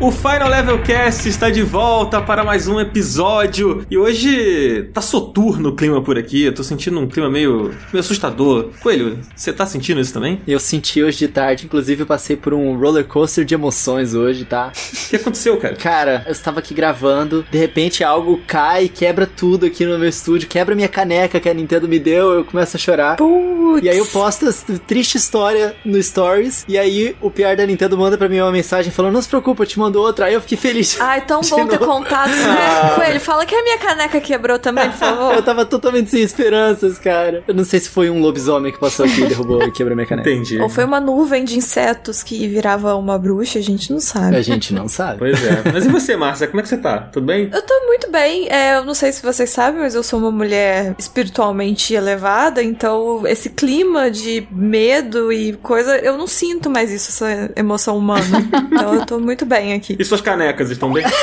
O Final Level Cast está de volta para mais um episódio e hoje tá soturno o clima por aqui. Eu tô sentindo um clima meio, meio assustador. Coelho, você tá sentindo isso também? Eu senti hoje de tarde, inclusive eu passei por um roller coaster de emoções hoje, tá? O que aconteceu, cara? Cara, eu estava aqui gravando, de repente algo cai, quebra tudo aqui no meu estúdio, quebra minha caneca que a Nintendo me deu, eu começo a chorar. Putz. E aí eu posto essa triste história no Stories, e aí o PR da Nintendo manda pra mim uma mensagem falando: Não se preocupa, eu te mando outra. Aí eu fiquei feliz. Ai, tão bom ter contato, né? Coelho, fala que a minha caneca quebrou também, por favor. Eu tava totalmente sem esperanças, cara. Eu não sei se foi um lobisomem que passou aqui e derrubou e quebrou minha caneca. Entendi. Ou foi uma nuvem de insetos que virava uma bruxa, a gente não sabe. A gente não sabe. Pois é. Mas e você, Márcia? Como é que você tá? Tudo bem? Eu tô muito bem. É, eu não sei se vocês sabem, mas eu sou uma mulher espiritualmente elevada, então esse clima de medo e coisa, eu não sinto mais isso, essa emoção humana. então eu tô muito bem aqui. E suas canecas estão bem?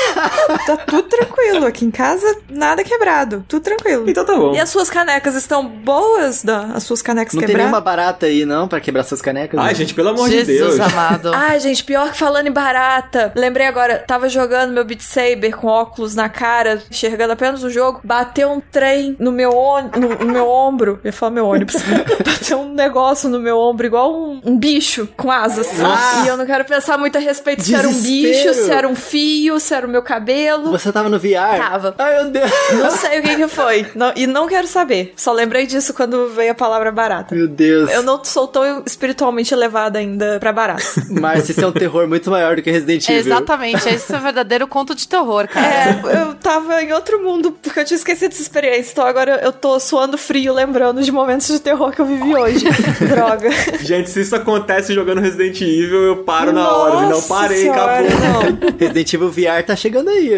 Tá tudo tranquilo. Aqui em casa, nada quebrado. Tudo tranquilo. Então tá bom. E as suas canecas estão boas, Dan? As suas canecas Não tem quebradas? nenhuma barata aí, não, pra quebrar suas canecas? Ai, não? gente, pelo amor de Deus. Jesus amado. Ai, gente, pior que falando em barata. Lembrei agora, tava jogando meu Beat Saber com óculos na cara, enxergando apenas o jogo. Bateu um trem no meu, on- no, no meu ombro. Eu ia falar meu ônibus. bateu um negócio no meu ombro, igual um, um bicho com asas. Nossa. E eu não quero pensar muito a respeito se era um Desespero. Bicho, se era um fio, se era o meu cabelo. Você tava no VR? Tava. Ai, meu Deus. Não sei o que que foi. Não- e não quero saber. Só lembrei disso quando veio a palavra barata. Meu Deus. Eu não sou tão espiritualmente elevada ainda pra barata. Márcia, isso é um terror muito maior do que Resident Evil. Exatamente, esse é o verdadeiro conto de terror, cara. É, eu tava em outro mundo, porque eu tinha esquecido essa experiência. Então agora eu tô suando frio, lembrando de momentos de terror que eu vivi hoje. Droga. Gente, se isso acontece jogando Resident Evil, eu paro na hora. Não Nossa parei, senhora, acabou. Resident Evil VR tá chegando aí.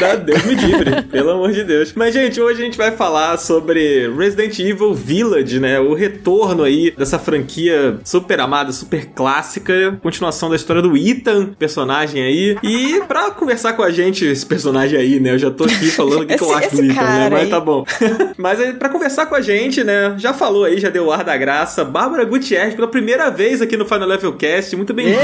Dá- Deus me livre, pelo amor de Deus. Mas, gente, hoje a gente vai falar sobre Resident Evil Village, né? O retorno aí dessa franquia super amada, super clássica. Continuação da história do Ethan, personagem aí. E pra conversar com a gente, esse personagem aí, né? Eu já tô aqui falando o que, eu acho do Ethan, né? Mas aí. tá bom. Mas aí, pra conversar com a gente, né? Já falou aí, já deu o ar da graça. Bárbara Gutierrez, pela primeira vez aqui no Final Level Cast. Muito bem-vinda.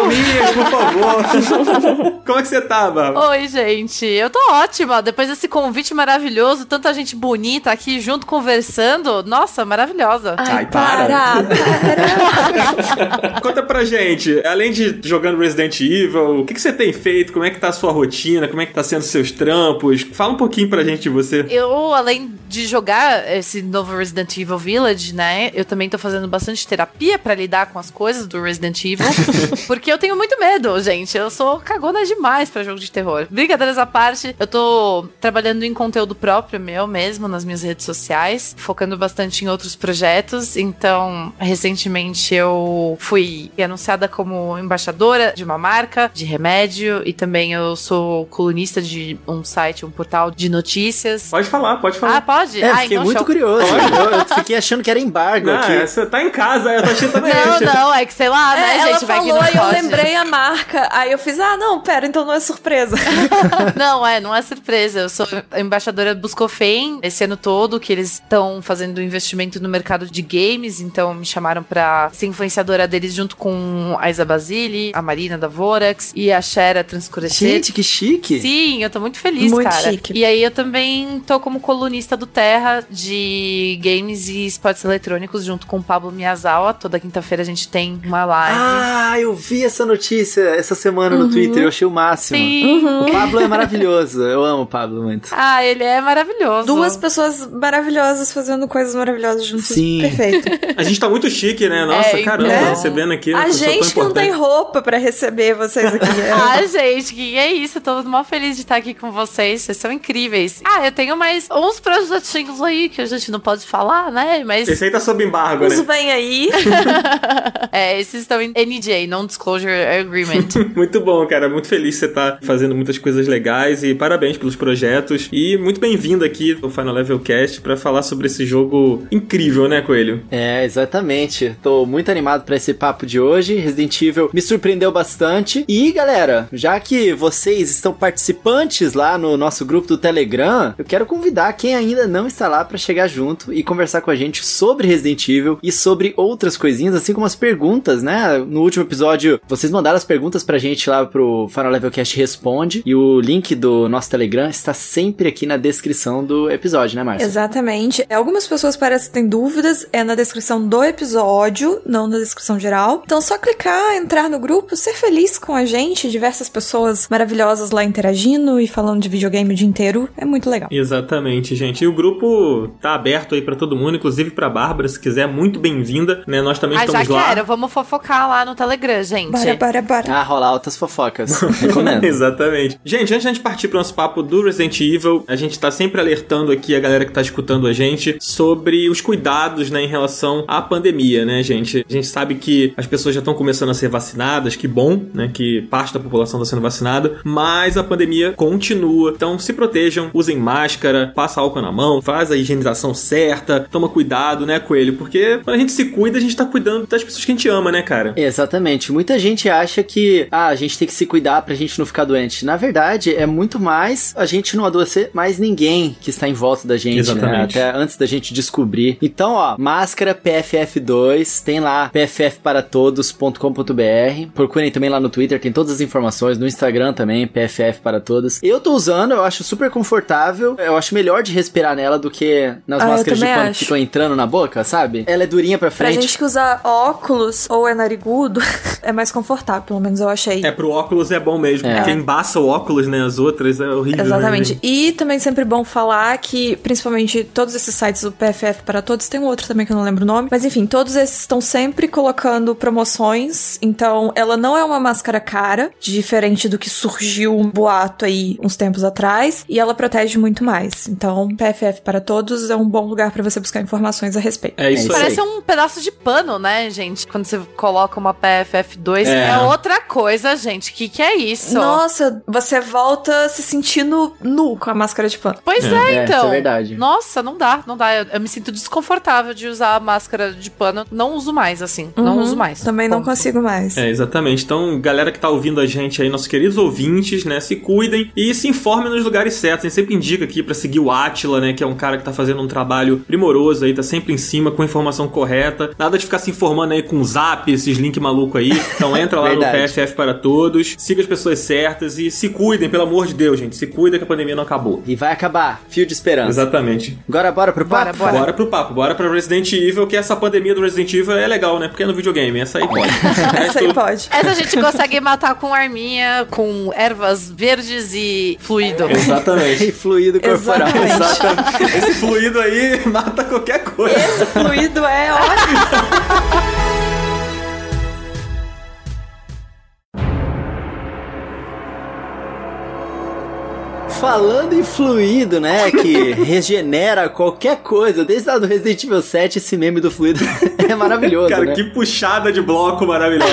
Palminhas, por favor. Como é que você tá, Bárbara? Oi, gente. Eu tô ótima. Depois desse convite maravilhoso, tanta gente bonita aqui junto conversando. Nossa, maravilhosa. Ai, para. para, para. Conta pra gente, além de jogando Resident Evil, o que, que você tem feito? Como é que tá a sua rotina? Como é que tá sendo seus trampos? Fala um pouquinho pra gente de você. Eu, além de jogar esse novo Resident Evil Village, né, eu também tô fazendo bastante terapia pra lidar com as coisas do Resident Evil, porque eu tenho muito medo, gente. Eu sou cagona demais pra jogo de terror. Brincadeiras à parte, eu tô trabalhando em conteúdo próprio meu mesmo nas minhas redes sociais, focando bastante em outros projetos. Então, recentemente eu fui anunciada como embaixadora de uma marca de remédio e também eu sou colunista de um site, um portal de notícias. Pode falar, pode Ah, falar. pode? É, ah, fiquei então muito show. curioso. Eu, eu fiquei achando que era embargo não, aqui. é, você tá em casa, eu tô achando também. Não, não, é que sei lá, né, É, ela gente? Vai que falou não e eu pode. Lembrei a marca. Aí eu fiz, ah, não, pera, então não é surpresa. Não, é, não é surpresa. Eu sou embaixadora do Buscofem esse ano todo, que eles estão fazendo investimento no mercado de games, então me chamaram pra ser influenciadora deles junto com a Isa Basile, a Marina da Vorax e a Shera Transcurecer. Gente, que chique. Sim, eu tô muito feliz, Muito cara. chique. E aí eu também tô como colunista do Terra de games e esportes eletrônicos junto com o Pablo Miyazawa. Toda quinta-feira a gente tem uma live. Ah, eu vi essa notícia essa semana no Twitter, eu achei o máximo. Sim. O Pablo é maravilhoso. Eu amo o Pablo muito. Ah, ele é maravilhoso. Duas pessoas maravilhosas fazendo coisas maravilhosas juntas. Sim. Perfeito. A gente tá muito chique, né? Nossa, É, caramba, então. recebendo aqui. A gente que não tem roupa pra receber vocês aqui. É. Ah, gente, que é isso. Eu tô muito mal feliz de estar aqui com vocês. Vocês são incríveis. Ah, eu tenho mais uns projetinhos aí que a gente não pode falar, né? Mas. Esse aí tá sob embargo, Os né? vem aí. é, esses estão em NDA, Non-Disclosure Agreement. Muito bom, cara. Muito feliz que você tá fazendo muitas coisas legais e parabéns pelos projetos. E muito bem-vindo aqui ao Final Level Cast pra falar sobre esse jogo incrível, né, Coelho? É, exatamente. Tô muito animado pra esse papo de hoje. Resident Evil me surpreendeu bastante. E, galera, já que vocês estão participantes lá no nosso grupo do Telegram, eu quero convidar quem ainda não está lá pra chegar junto e conversar com a gente sobre Resident Evil e sobre outras coisinhas, assim como as perguntas, né? No último episódio Vocês mandaram as perguntas pra gente lá pro Final Level Cast Responde e o link do nosso Telegram está sempre aqui na descrição do episódio, né, Márcia? Exatamente. Algumas pessoas parecem que têm dúvidas, é na descrição do episódio, não na descrição geral. Então, só clicar, entrar no grupo, ser feliz com a gente, diversas pessoas maravilhosas lá interagindo e falando de videogame o dia inteiro, é muito legal. Exatamente, gente. E o grupo tá aberto aí pra todo mundo, inclusive pra Bárbara, se quiser, muito bem-vinda, né? Nós também Ah, já estamos lá. quero. Vamos fofocar lá no Telegram, gente. Bora, bora, bora. Ah, rolar altas fofocas. Recomendo. Exatamente. Gente, antes da gente partir pro nosso papo do Resident Evil, a gente tá sempre alertando aqui a galera que tá escutando a gente sobre os cuidados, né, em relação à pandemia, né, gente? A gente sabe que as pessoas já estão começando a ser vacinadas, que bom, né, que parte da população tá sendo vacinada, mas a pandemia continua. Então, se protejam, usem máscara, passa álcool na mão, faz a higienização certa, toma cuidado, né, coelho? Porque quando a gente se cuida, a gente tá cuidando das pessoas que a gente ama, né, cara? Exatamente. Muita gente acha que ah, a gente tem que se cuidar pra gente não ficar doente. Na verdade, é muito mais a gente não adoecer mais ninguém que está em volta da gente, né? Exatamente. Até antes da gente descobrir. Então, ó, máscara PFF2, tem lá pffparatodos.com.br. Procurem também lá no Twitter, tem todas as informações, no Instagram também, PFF para todos. Eu tô usando, eu acho super confortável. Eu acho melhor de respirar nela do que nas Ah, máscaras de pano que ficam entrando na boca, sabe? Ela é durinha pra Pra frente. gente que usa óculos ou é narigudo, é mais confortável, pelo menos eu achei. É, pro óculos é bom mesmo, É. porque embaça o óculos, né, as outras, é horrível. né, Exatamente. gente? e também sempre bom falar que, principalmente, todos esses sites do PFF para todos, tem um outro também que eu não lembro o nome, mas enfim, todos esses estão sempre colocando promoções, então ela não é uma máscara cara, diferente do que surgiu um boato aí uns tempos atrás, e ela protege muito mais. Então, PFF para todos é um bom lugar para você buscar informações a respeito. É isso isso aí. Parece um pedaço de pano, né, gente? Quando você coloca uma PFF2, É. é, outra coisa, gente. O que, que é isso? Nossa, você volta se sentindo nu com a máscara de pano. Pois É. é, É, então. isso é verdade. Nossa, não dá, não dá. Eu, eu me sinto desconfortável de usar a máscara de pano. Não uso mais, assim. Não Uhum. uso mais. Também não Ponto. consigo mais. É, exatamente. Então, galera que tá ouvindo a gente aí, nossos queridos ouvintes, né, se cuidem e se informem nos lugares certos. A gente sempre indica aqui pra seguir o Atila, né, que é um cara que tá fazendo um trabalho primoroso aí, tá sempre em cima com a informação correta. Nada de ficar se informando aí com zap, esses links maluco aí. Então entra lá no. PFF para todos, siga as pessoas certas e se cuidem, pelo amor de Deus, gente. Se cuida que a pandemia não acabou. E vai acabar. Fio de esperança. Exatamente. Agora bora pro Bora, papo? bora. Bora pro papo, bora pra Resident Evil, que essa pandemia do Resident Evil é legal, né? Porque é no videogame, essa aí pode. Essa aí pode. Essa a gente consegue matar com arminha, com ervas verdes e fluido. Exatamente. E fluido corporal. Exatamente. Exatamente. Esse fluido aí mata qualquer coisa. Esse fluido é ótimo. Falando em fluido, né? Que regenera qualquer coisa. Desde lá do Resident Evil 7, esse meme do fluido é maravilhoso, Cara, né? que puxada de bloco maravilhosa.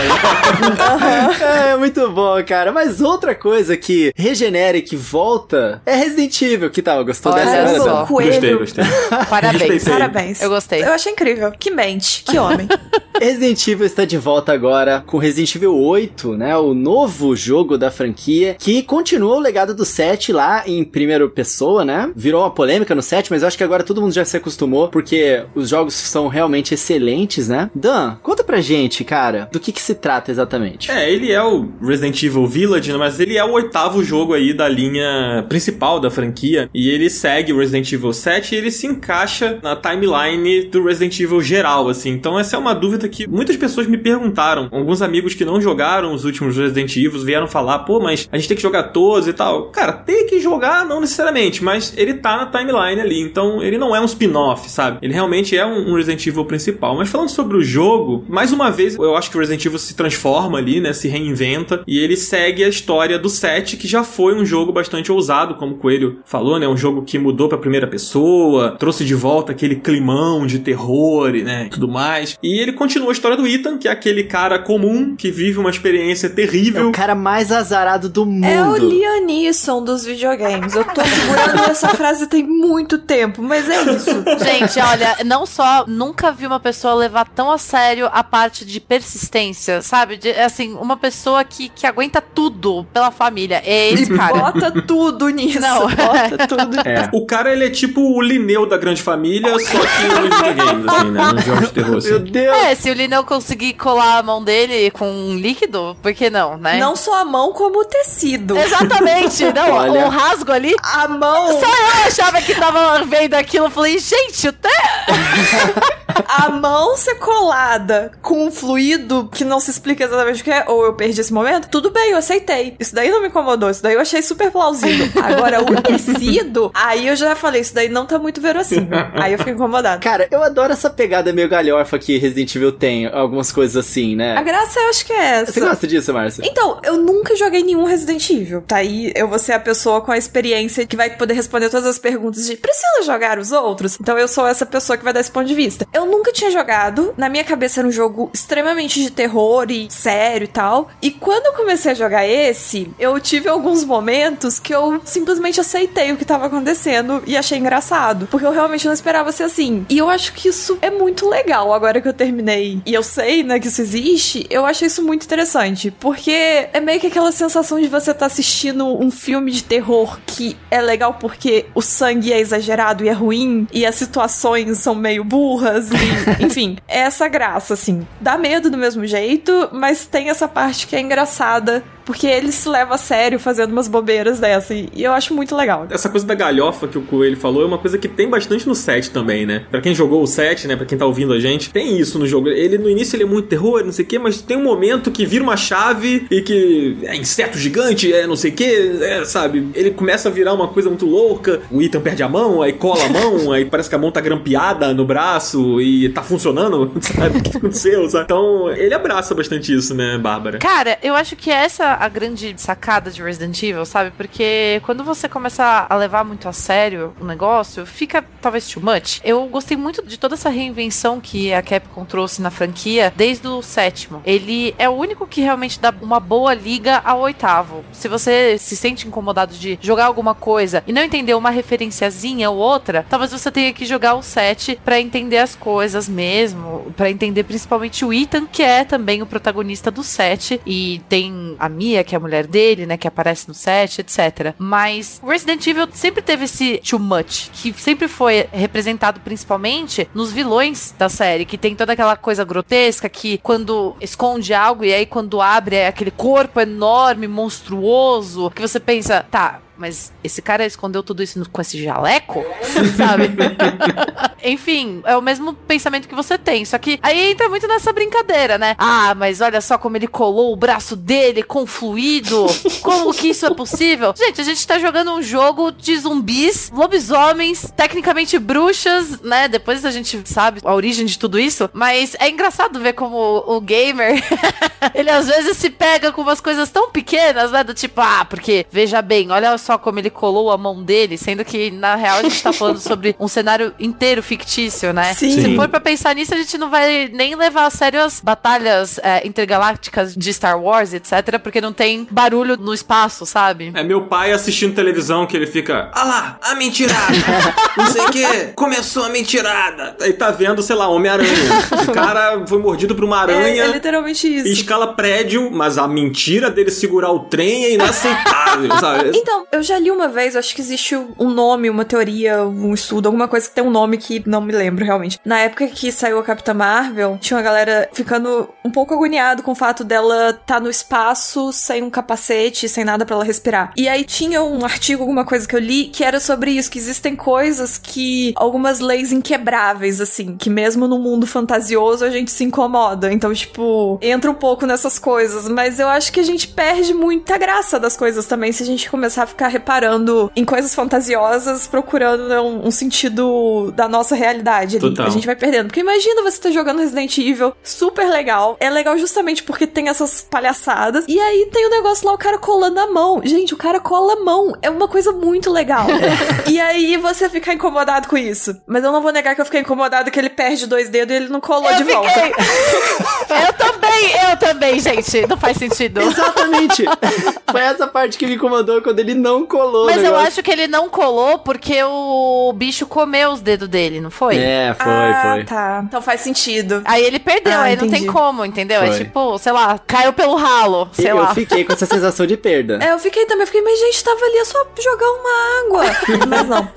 É muito bom, cara. Mas outra coisa que regenera e que volta é Resident Evil. Que tal? Gostou Olha dessa? só. Coelho. Gostei, gostei. Parabéns. Respeitei. Parabéns. Eu gostei. Eu achei incrível. Que mente. Que homem. Resident Evil está de volta agora com Resident Evil 8, né? O novo jogo da franquia que continua o legado do 7 lá em primeira pessoa, né? Virou uma polêmica no 7, mas eu acho que agora todo mundo já se acostumou porque os jogos são realmente excelentes, né? Dan, conta pra gente, cara, do que que se trata exatamente. É, ele é o Resident Evil Village, né, mas ele é o oitavo jogo aí da linha principal da franquia. E ele segue o Resident Evil 7 e ele se encaixa na timeline do Resident Evil geral, assim. Então essa é uma dúvida que muitas pessoas me perguntaram. Alguns amigos que não jogaram os últimos Resident Evil vieram falar, pô, mas a gente tem que jogar todos e tal. Cara, tem que jogar, não necessariamente, mas ele tá na timeline ali. Então ele não é um spin-off, sabe? Ele realmente é um Resident Evil principal. Mas falando sobre o jogo, mais uma vez, eu acho que o Resident Evil se transforma ali, né? Se reinventa. E ele segue a história do 7, que já foi um jogo bastante ousado, como o Coelho falou, né? Um jogo que mudou pra primeira pessoa, trouxe de volta aquele climão de terror, e, né? e Tudo mais. E ele continua a história do Ethan, que é aquele cara comum que vive uma experiência É terrível. o cara mais azarado do mundo. É o Liam Neeson dos videogames. Eu tô segurando essa frase tem muito tempo, mas é isso. Gente, olha, não só nunca vi uma pessoa levar tão a sério a parte de persistência, sabe? De, assim, uma pessoa que, que aguenta tudo pela família. É esse cara. Bota tudo nisso. Não. Bota tudo. É. O cara, ele é tipo o Lineu da grande família, só que nos videogames, assim, né? Nos jogos de terror, assim. Meu Deus! É, se o não conseguir colar a mão dele com um líquido, por que não, né? Não só a mão, como o tecido. Exatamente. Não, Olha. o rasgo ali. A mão. Só eu achava que tava vendo aquilo. Eu falei, gente, até. a mão ser colada com um fluido que não se explica exatamente o que é, ou eu perdi esse momento, tudo bem, eu aceitei. Isso daí não me incomodou, isso daí eu achei super plausível. Agora, o tecido, aí eu já falei, isso daí não tá muito verossímil. Aí eu fiquei incomodada. Cara, eu adoro essa pegada meio galhofa que Resident Evil tem, algumas coisas assim, A né? graça eu acho que é essa. Você gosta disso, Márcia? Então, eu nunca joguei nenhum Resident Evil. Tá aí, eu vou ser a pessoa com a experiência que vai poder responder todas as perguntas de precisa jogar os outros? Então eu sou essa pessoa que vai dar esse ponto de vista. Eu nunca tinha jogado, na minha cabeça era um jogo extremamente de terror e sério e tal. E quando eu comecei a jogar esse, eu tive alguns momentos que eu simplesmente aceitei o que tava acontecendo e achei engraçado. Porque eu realmente não esperava ser assim. E eu acho que isso é muito legal agora que eu terminei. E eu sei, né, que isso existe. Eu achei isso muito interessante. Porque é meio que aquela sensação de você estar assistindo um filme de terror que é legal porque o sangue é exagerado e é ruim. E as situações são meio burras. Enfim, é essa graça, assim. Dá medo do mesmo jeito, mas tem essa parte que é engraçada. Porque ele se leva a sério fazendo umas bobeiras dessa. E eu acho muito legal. Essa coisa da galhofa que o Coelho falou é uma coisa que tem bastante no set também, né? Pra quem jogou o set, né? Pra quem tá ouvindo a gente, tem isso no jogo. Ele no início ele é muito terror, não sei o quê, mas tem um momento que vira uma chave e que é inseto gigante, é não sei o quê, é, sabe? Ele começa a virar uma coisa muito louca. O Ethan perde a mão, aí cola a mão, aí parece que a mão tá grampeada no braço e tá funcionando, sabe? O que aconteceu, sabe? Então, ele abraça bastante isso, né, Bárbara? Cara, eu acho que essa a grande sacada de Resident Evil, sabe? Porque quando você começa a levar muito a sério o negócio, fica talvez too much. Eu gostei muito de toda essa reinvenção que a Capcom trouxe na franquia desde o sétimo. Ele é o único que realmente dá uma boa liga ao oitavo. Se você se sente incomodado de jogar alguma coisa e não entender uma referenciazinha ou outra, talvez você tenha que jogar o 7 pra entender as coisas mesmo, pra entender principalmente o Ethan, que é também o protagonista do 7 e tem a Mia, que é a mulher dele, né, que aparece no 7, etc. Mas Resident Evil sempre teve esse too much, que sempre foi representado principalmente nos vilões da série, que tem toda aquela coisa grotesca que quando esconde algo e aí quando abre é aquele corpo enorme, monstruoso, que você pensa, tá, mas esse cara escondeu tudo isso com esse jaleco? Sabe? Enfim, é o mesmo pensamento que você tem. Só que aí entra muito nessa brincadeira, né? Ah, mas olha só como ele colou o braço dele com fluido. Como que isso é possível? Gente, a gente tá jogando um jogo de zumbis, lobisomens, tecnicamente bruxas, né? Depois a gente sabe a origem de tudo isso. Mas é engraçado ver como o, o gamer, ele às vezes se pega com umas coisas tão pequenas, né? Do tipo, ah, porque veja bem, olha só como ele colou a mão dele, sendo que na real a gente tá falando sobre um cenário inteiro fictício, né? Sim. Se for pra pensar nisso, a gente não vai nem levar a sério as batalhas é, intergalácticas de Star Wars, etc., porque não tem barulho no espaço, sabe? É meu pai assistindo televisão que ele fica, ah lá, a mentirada, não sei o que, começou a mentirada. Aí tá vendo, sei lá, Homem-Aranha. O cara foi mordido por uma É, aranha. é literalmente e isso. escala prédio, mas a mentira dele segurar o trem é inaceitável, sabe? Então, eu já li uma vez, acho que existe um nome, uma teoria, um estudo, alguma coisa que tem um nome que não me lembro realmente. Na época que saiu a Capitã Marvel, tinha uma galera ficando um pouco agoniado com o fato dela estar no espaço sem um capacete, sem nada pra ela respirar. E aí tinha um artigo, alguma coisa que eu li, que era sobre isso, que existem coisas que algumas leis inquebráveis assim, que mesmo no mundo fantasioso a gente se incomoda. Então, tipo, entra um pouco nessas coisas, mas eu acho que a gente perde muita graça das coisas também se a gente começar a ficar reparando em coisas fantasiosas, procurando né, um, um sentido da nossa realidade ali. Total. A gente vai perdendo. Porque imagina você tá jogando Resident Evil, super legal. É legal justamente porque tem essas palhaçadas. E aí tem o negócio lá, o cara colando a mão. Gente, o cara cola a mão. É uma coisa muito legal. e aí você fica incomodado com isso. Mas eu não vou negar que eu fiquei incomodado que ele perde dois dedos e ele não colou Eu de volta. fiquei. eu também, eu também, gente. Não faz sentido. Exatamente. Foi essa parte que me incomodou quando ele não colou. o Mas eu acho que ele não colou porque o bicho comeu os dedos dele, não foi? É, foi, ah, foi. tá. Então faz sentido. Aí ele perdeu, Ah, aí não tem entendi. como, entendeu? É Foi. tipo, sei lá, caiu pelo ralo, sei eu lá. fiquei com essa sensação de perda. É, eu fiquei também, eu fiquei, mas gente, tava ali, é só jogar uma água. mas não.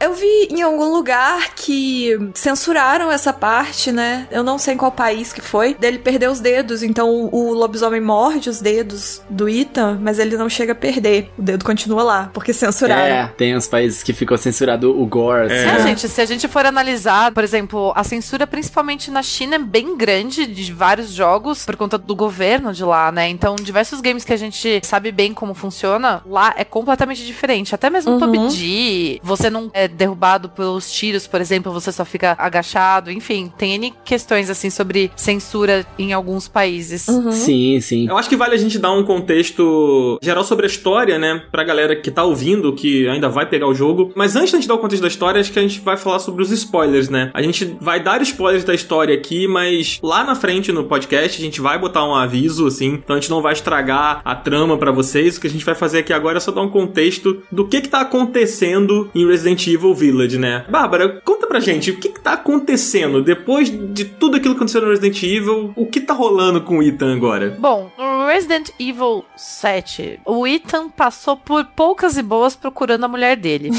Eu vi em algum lugar que censuraram essa parte, né? Eu não sei em qual país que foi, dele perder os dedos. Então o lobisomem morde os dedos do Ethan, mas ele não chega a perder. O dedo continua lá, porque censuraram. É, tem uns países que ficou censurado o gore, assim. É, né? gente, se a gente for analisar, por exemplo, a censura principalmente na China é bem grande de vários jogos por conta do governo de lá, né? Então, diversos games que a gente sabe bem como funciona, lá é completamente diferente. Até mesmo Uhum. PUBG, você não é derrubado pelos tiros, por exemplo, você só fica agachado, enfim, tem N questões assim sobre censura em alguns países. Uhum. Sim, sim. Eu acho que vale a gente dar um contexto geral sobre a história, né? Pra galera que tá ouvindo, que ainda vai pegar o jogo. Mas antes da gente dar o contexto da história, acho que a gente vai falar sobre os spoilers, né? A gente vai dar spoilers da história aqui, mas lá na frente no podcast a gente vai botar um aviso, assim. Então a gente não vai estragar a trama pra vocês. O que a gente vai fazer aqui agora é só dar um contexto do que que tá acontecendo em Resident Evil Village, né? Bárbara, conta pra gente o que que tá acontecendo depois de tudo aquilo que aconteceu no Resident Evil. O que tá rolando com o Ethan agora? Bom, no Resident Evil 7, o Ethan passou por poucas e boas procurando a mulher dele.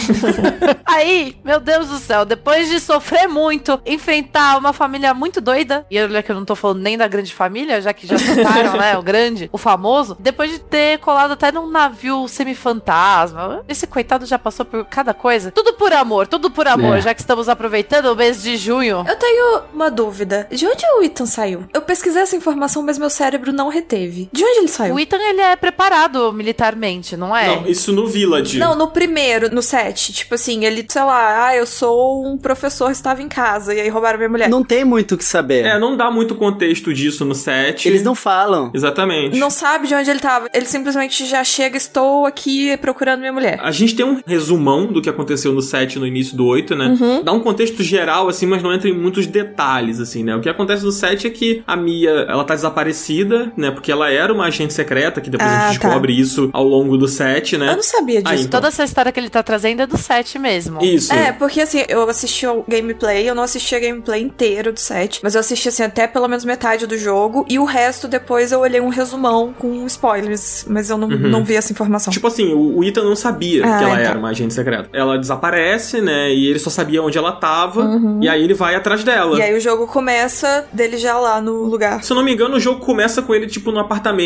Aí, meu Deus do céu, depois de sofrer muito, enfrentar uma família muito doida, e olha que eu não tô falando nem da grande família, já que já citaram, né, o grande, o famoso, depois de ter colado até num navio semi-fantasma, esse coitado já passou por cada coisa. Tudo por amor, tudo por amor, É. já que estamos aproveitando o mês de junho. Eu tenho uma dúvida. De onde o Ethan saiu? Eu pesquisei essa informação, mas meu cérebro não reteve. De onde ele saiu? O Ethan, ele é preparado militarmente, não é? Não, isso no Village. Não, no primeiro, no set. Tipo assim, ele, sei lá, ah, eu sou um professor, estava em casa, e aí roubaram minha mulher. Não tem muito o que saber. É, não dá muito contexto disso no set. Eles não falam. Exatamente. Não sabe de onde ele tava. Ele simplesmente já chega, estou aqui procurando minha mulher. A gente tem um resumão do que aconteceu no set no início do 8, né? Uhum. Dá um contexto geral, assim, mas não entra em muitos detalhes, assim, né? O que acontece no set é que a Mia, ela tá desaparecida, né? Porque ela era uma agente secreta, que depois a Ah, gente tá. descobre isso ao longo do set, né? Eu não sabia disso. Aí, então. Toda essa história que ele tá trazendo é do 7 mesmo. Isso. É, porque assim, eu assisti o gameplay, eu não assisti a gameplay inteiro do set, mas eu assisti assim até pelo menos metade do jogo, e o resto depois eu olhei um resumão com spoilers, mas eu não, não vi essa informação. Tipo assim, o o Ethan não sabia Ah, que ela então. era uma agente secreta. Ela desaparece, né? E ele só sabia onde ela tava. E aí ele vai atrás dela. Uhum. E aí o jogo começa dele já lá no lugar. Se eu não me engano, o jogo começa com ele, tipo, no apartamento,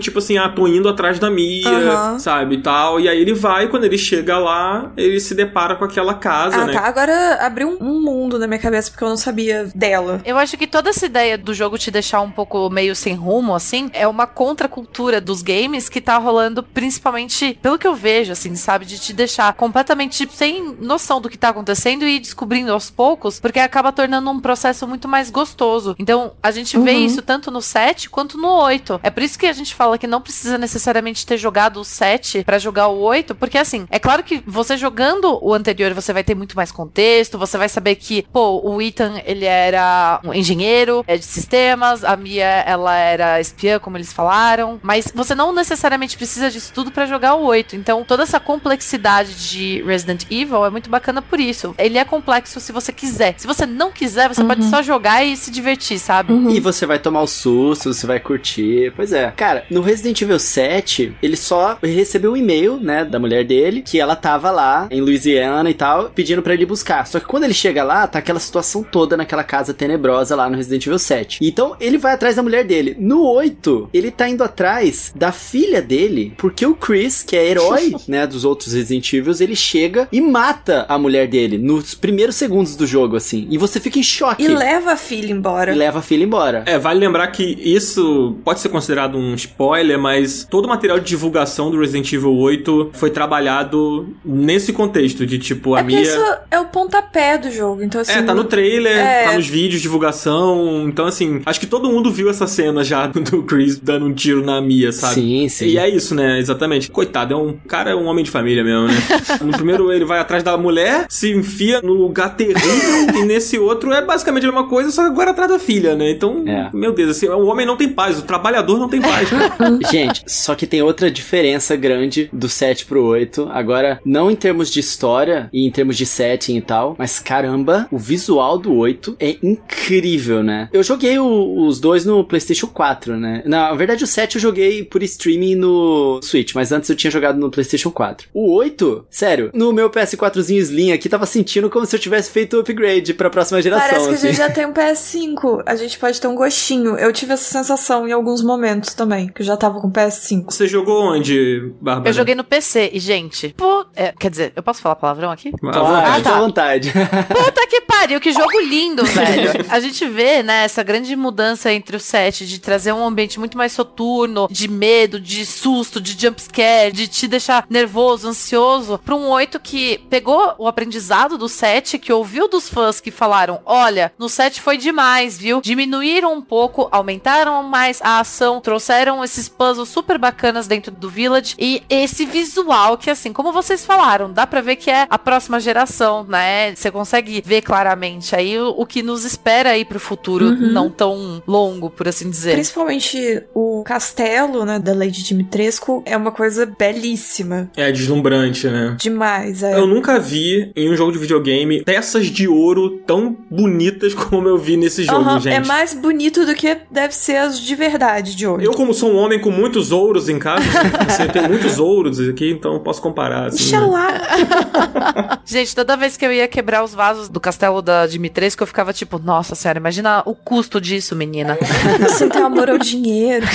tipo assim, ah, tô indo atrás da Mia, Aham. sabe, e tal. E aí ele vai, quando ele chega lá, ele se depara com aquela casa, Ah, né? tá. Agora abriu um, mundo na minha cabeça, porque eu não sabia dela. Eu acho que toda essa ideia do jogo te deixar um pouco meio sem rumo, assim, é uma contracultura dos games que tá rolando, principalmente pelo que eu vejo, assim, sabe? De te deixar completamente sem noção do que tá acontecendo e descobrindo aos poucos, porque acaba tornando um processo muito mais gostoso. Então, a gente vê Uhum. isso tanto no 7 quanto no 8. É por isso que a gente fala que não precisa necessariamente ter jogado o 7 pra jogar o 8, porque assim, é claro que você jogando o anterior, você vai ter muito mais contexto, você vai saber que, pô, o Ethan, ele era um engenheiro é de sistemas, a Mia, ela era espiã, como eles falaram, mas você não necessariamente precisa disso tudo pra jogar o 8. Então, toda essa complexidade de Resident Evil é muito bacana por isso. Ele é complexo se você quiser. Se você não quiser, você pode só jogar e se divertir, sabe? E você vai tomar o susto, você vai curtir. Pois é. Cara, no Resident Evil 7, ele só recebeu um e-mail, né, da mulher dele, que ela tava lá em Louisiana e tal, pedindo pra ele buscar. Só que quando ele chega lá, tá aquela situação toda naquela casa tenebrosa lá no Resident Evil 7. Então, ele vai atrás da mulher dele. No 8, ele tá indo atrás da filha dele, porque o Chris, que é herói, né, dos outros Resident Evils, ele chega e mata a mulher dele nos primeiros segundos do jogo, assim. E você fica em choque. E leva a filha embora. E leva a filha embora. É, vale lembrar que isso pode ser considerado dado um spoiler, mas todo o material de divulgação do Resident Evil 8 foi trabalhado nesse contexto de tipo a é Mia. isso é o pontapé do jogo, então assim... É, tá no trailer, É. tá nos vídeos de divulgação. Então, assim, acho que todo mundo viu essa cena já do Chris dando um tiro na Mia, sabe? Sim, sim. E é isso, né? Exatamente. Coitado, é um cara, é um homem de família mesmo, né? no primeiro ele vai atrás da mulher, se enfia num lugar terrível, e nesse outro é basicamente a mesma coisa, só que agora atrás da filha, né? Então, É. meu Deus, assim, o homem não tem paz, o trabalhador não tem paz? Gente, só que tem outra diferença grande do 7 pro 8. Agora, não em termos de história e em termos de setting e tal, mas caramba, o visual do 8 é incrível, né? Eu joguei o- os dois no PlayStation 4, né? Na verdade, o 7 eu joguei por streaming no Switch, mas antes eu tinha jogado no PlayStation 4. O 8, sério, no meu PS4zinho Slim aqui, tava sentindo como se eu tivesse feito o upgrade pra próxima geração. Parece que a assim. gente já tem um PS5. A gente pode ter um gostinho. Eu tive essa sensação em alguns momentos também, que eu já tava com PS5. Você jogou onde, Bárbara? Eu joguei no PC e, gente, pô, é, quer dizer, eu posso falar palavrão aqui? Claro, vontade. Ah, tá. à vontade. Puta que pariu, que jogo lindo, velho. A gente vê, né, essa grande mudança entre o set de trazer um ambiente muito mais soturno, de medo, de susto, de jumpscare, de te deixar nervoso, ansioso, pra um 8 que pegou o aprendizado do 7, que ouviu dos fãs que falaram: olha, no 7 foi demais, viu? Diminuíram um pouco, aumentaram mais a ação, trouxeram esses puzzles super bacanas dentro do Village e esse visual que, assim, como vocês falaram, dá pra ver que é a próxima geração, né? Você consegue ver claramente aí o, o que nos espera aí pro futuro Uhum. não tão longo, por assim dizer. Principalmente o castelo, né, da Lady Dimitrescu é uma coisa belíssima. É deslumbrante, né? Demais, é. Eu nunca vi em um jogo de videogame peças de ouro tão bonitas como eu vi nesse jogo, Aham, gente. É mais bonito do que deve ser as de verdade de ouro. Eu, como sou um homem com muitos ouros em casa, assim, eu tenho muitos ouros aqui, então eu posso comparar. Assim, né? Gente, toda vez que eu ia quebrar os vasos do castelo da Dimitrescu, eu ficava tipo, nossa senhora, imagina o custo disso, menina. Você tem amor ao dinheiro.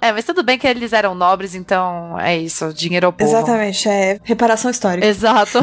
é, mas tudo bem que eles eram nobres, então é isso, dinheiro ao povo. Exatamente, é reparação histórica. Exato.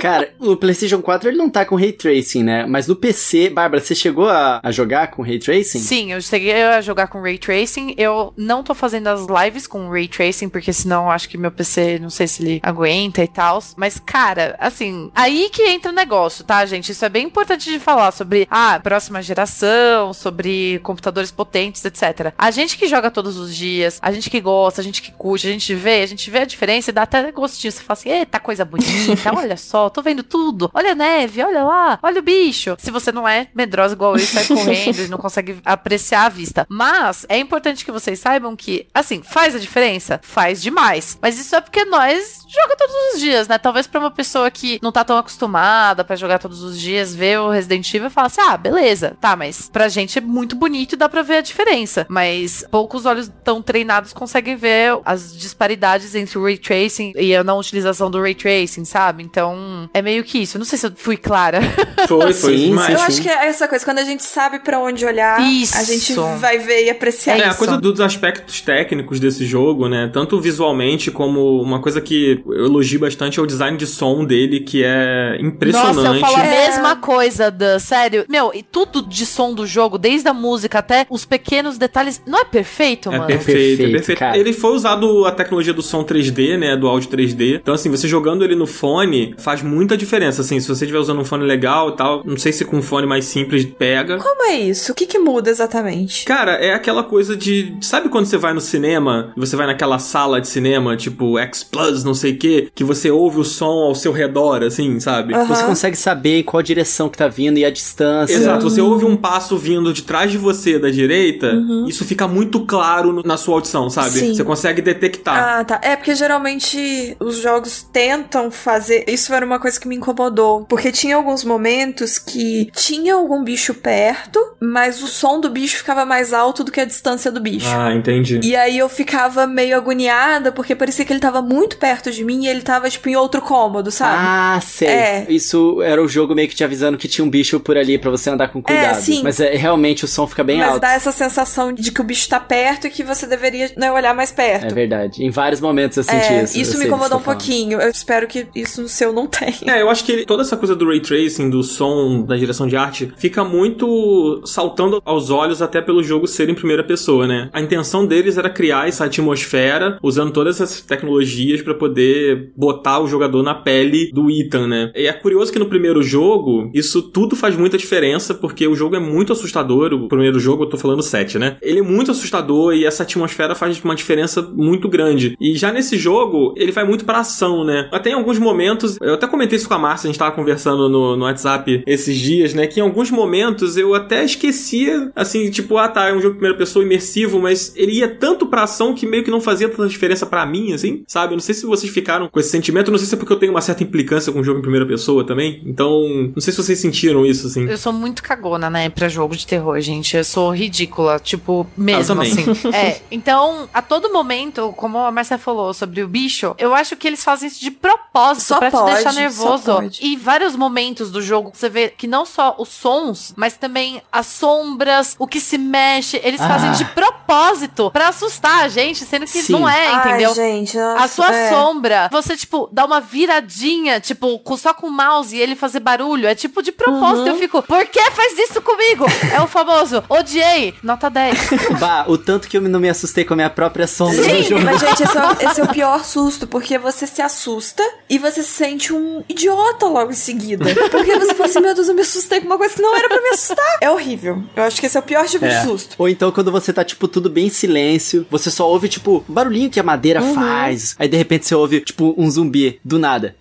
Cara, o PlayStation 4 ele não tá com Ray Tracing, né? Mas no PC, Bárbara, você chegou a, a jogar com Ray Tracing? Sim, eu cheguei a jogar com Ray Tracing. Eu não tô fazendo as lives com Ray Tracing, porque senão eu acho que meu PC, não sei se ele aguenta e tal. Mas, cara, assim, aí que entra o negócio, tá, gente? Isso é bem importante de falar sobre a próxima geração, sobre computadores potentes, etc. A gente que joga todos os dias, a gente que gosta, a gente que curte, a gente vê, a gente vê a diferença e dá até gostinho. Você fala assim, eita, coisa bonita, olha só, tô vendo tudo. Olha a neve, olha lá, olha o bicho. Se você não é medrosa igual eu, sai correndo e não consegue apreciar a vista. Mas é importante que vocês saibam que, assim, faz a diferença? Faz demais. Mas isso é porque nós joga todos os dias, né? Talvez pra uma pessoa que não tá tão acostumada pra jogar todos os dias, ver o Resident Evil e falar assim: ah, beleza, tá, mas pra gente é muito bonito e dá pra ver a diferença. Mas poucos olhos tão treinados conseguem ver as disparidades entre o ray tracing e a não utilização do ray tracing, sabe? Então é meio que isso. Não sei se eu fui clara. Foi, foi Sim, demais. Eu sim. acho que é essa coisa, quando a gente sabe pra onde olhar, Isso. a gente vai ver e apreciar É, isso. a coisa dos aspectos técnicos desse jogo, né? Tanto visualmente como uma coisa que eu elogio bastante é o design de som dele, que é impressionante. Nossa, eu falo a É. mesma coisa, Dan. Sério. Meu, e tudo de som do jogo, desde a música até os pequenos detalhes. Não é perfeito, É mano? perfeito, Perfeito, é perfeito. cara. Ele foi usado a tecnologia do som 3D, né? Do áudio 3D. Então, assim, você jogando ele no fone faz muita diferença. Assim, se você estiver usando um fone legal e tal, não sei se com um fone mais simples pega. Como é isso? O que que muda exatamente? Cara, é aquela coisa de. Sabe quando você vai no cinema você vai naquela sala de cinema, tipo X Plus, não sei o quê, que você ouve o som ao seu redor, assim, sabe? Aham. Você consegue saber qual direção que tá vindo e a distância. Exato, você ouve um passo vindo de trás de você da direita, isso fica muito claro no- na sua audição, sabe? Sim. Você consegue detectar. Ah, tá. É porque geralmente os jogos tentam fazer. Isso era uma coisa que me incomodou. Porque tinha alguns momentos que tinha algum bicho perto, mas o som do bicho ficava mais alto do que a distância do bicho. Ah, entendi. E aí eu ficava meio agoniada, porque parecia que ele tava muito perto de mim e ele tava, tipo, em outro cômodo, sabe? Ah, sei. É. Isso era o jogo meio que te avisando que tinha um bicho por ali pra você andar com cuidado. sim. Mas é, realmente o som fica bem Mas alto. dá essa sensação de que o bicho tá perto e que você deveria né, olhar mais perto. É verdade. Em vários momentos eu senti É, isso. isso me incomodou um tá falando. pouquinho. Eu espero que isso no seu não tenha. Também. É, eu acho que ele- toda essa coisa do ray tracing, do som, da direção de arte, fica muito saltando aos olhos até pelo jogo ser em primeira pessoa, né? A intenção deles era criar essa atmosfera usando todas essas tecnologias pra poder botar o jogador na pele do Ethan, né? E é curioso que no primeiro jogo, isso tudo faz muita diferença, porque o jogo é muito assustador. O primeiro jogo, eu tô falando 7, né? Ele é muito assustador e essa atmosfera faz uma diferença muito grande. E já nesse jogo, ele vai muito pra ação, né? Até em alguns momentos, eu até comentei isso com a Márcia, a gente tava conversando no, no WhatsApp esses dias, né? Que em alguns momentos eu até esquecia, assim, tipo, ah tá, é um jogo de primeira pessoa imersivo, mas ele ia tanto pra ação que meio que não fazia tanta diferença pra mim, assim, sabe? Eu não sei se vocês ficaram com esse sentimento, não sei se é porque eu tenho uma certa implicância com o jogo em primeira pessoa também. Então, não sei se vocês sentiram isso, assim. Eu sou muito cagona, né, pra jogo de terror, gente. Eu sou ridícula, tipo, mesmo, assim. É, então, a todo momento, como a Marcia falou sobre o bicho, eu acho que eles fazem isso de propósito, Só pra pode, te deixar só nervoso. E vários momentos do jogo, você vê que não só os sons, mas também as sombras, o que se mexe, eles Ah. fazem de propósito pra assustar a gente, sendo que Sim. não é, entendeu? Ai, gente, A sua é. sombra, você, tipo, dá uma viradinha, tipo, só com o mouse e ele fazer barulho. É tipo de propósito. Uhum. Eu fico, por que faz isso comigo? É o famoso, odiei, nota 10. Bah, o tanto que eu não me assustei com a minha própria sombra no Sim, jogo. mas gente, esse é, o, esse é o pior susto, porque você se assusta e você se sente um idiota logo em seguida. Porque você fala assim, meu Deus, eu me assustei com uma coisa que não era pra me assustar. É horrível. Eu acho que esse é o pior tipo É. de susto. Ou então quando você tá, tipo, tudo bem em silêncio, você só ouve, tipo, barulhinho que a madeira Uhum. faz. Aí de repente você ouve, tipo, um zumbi do nada.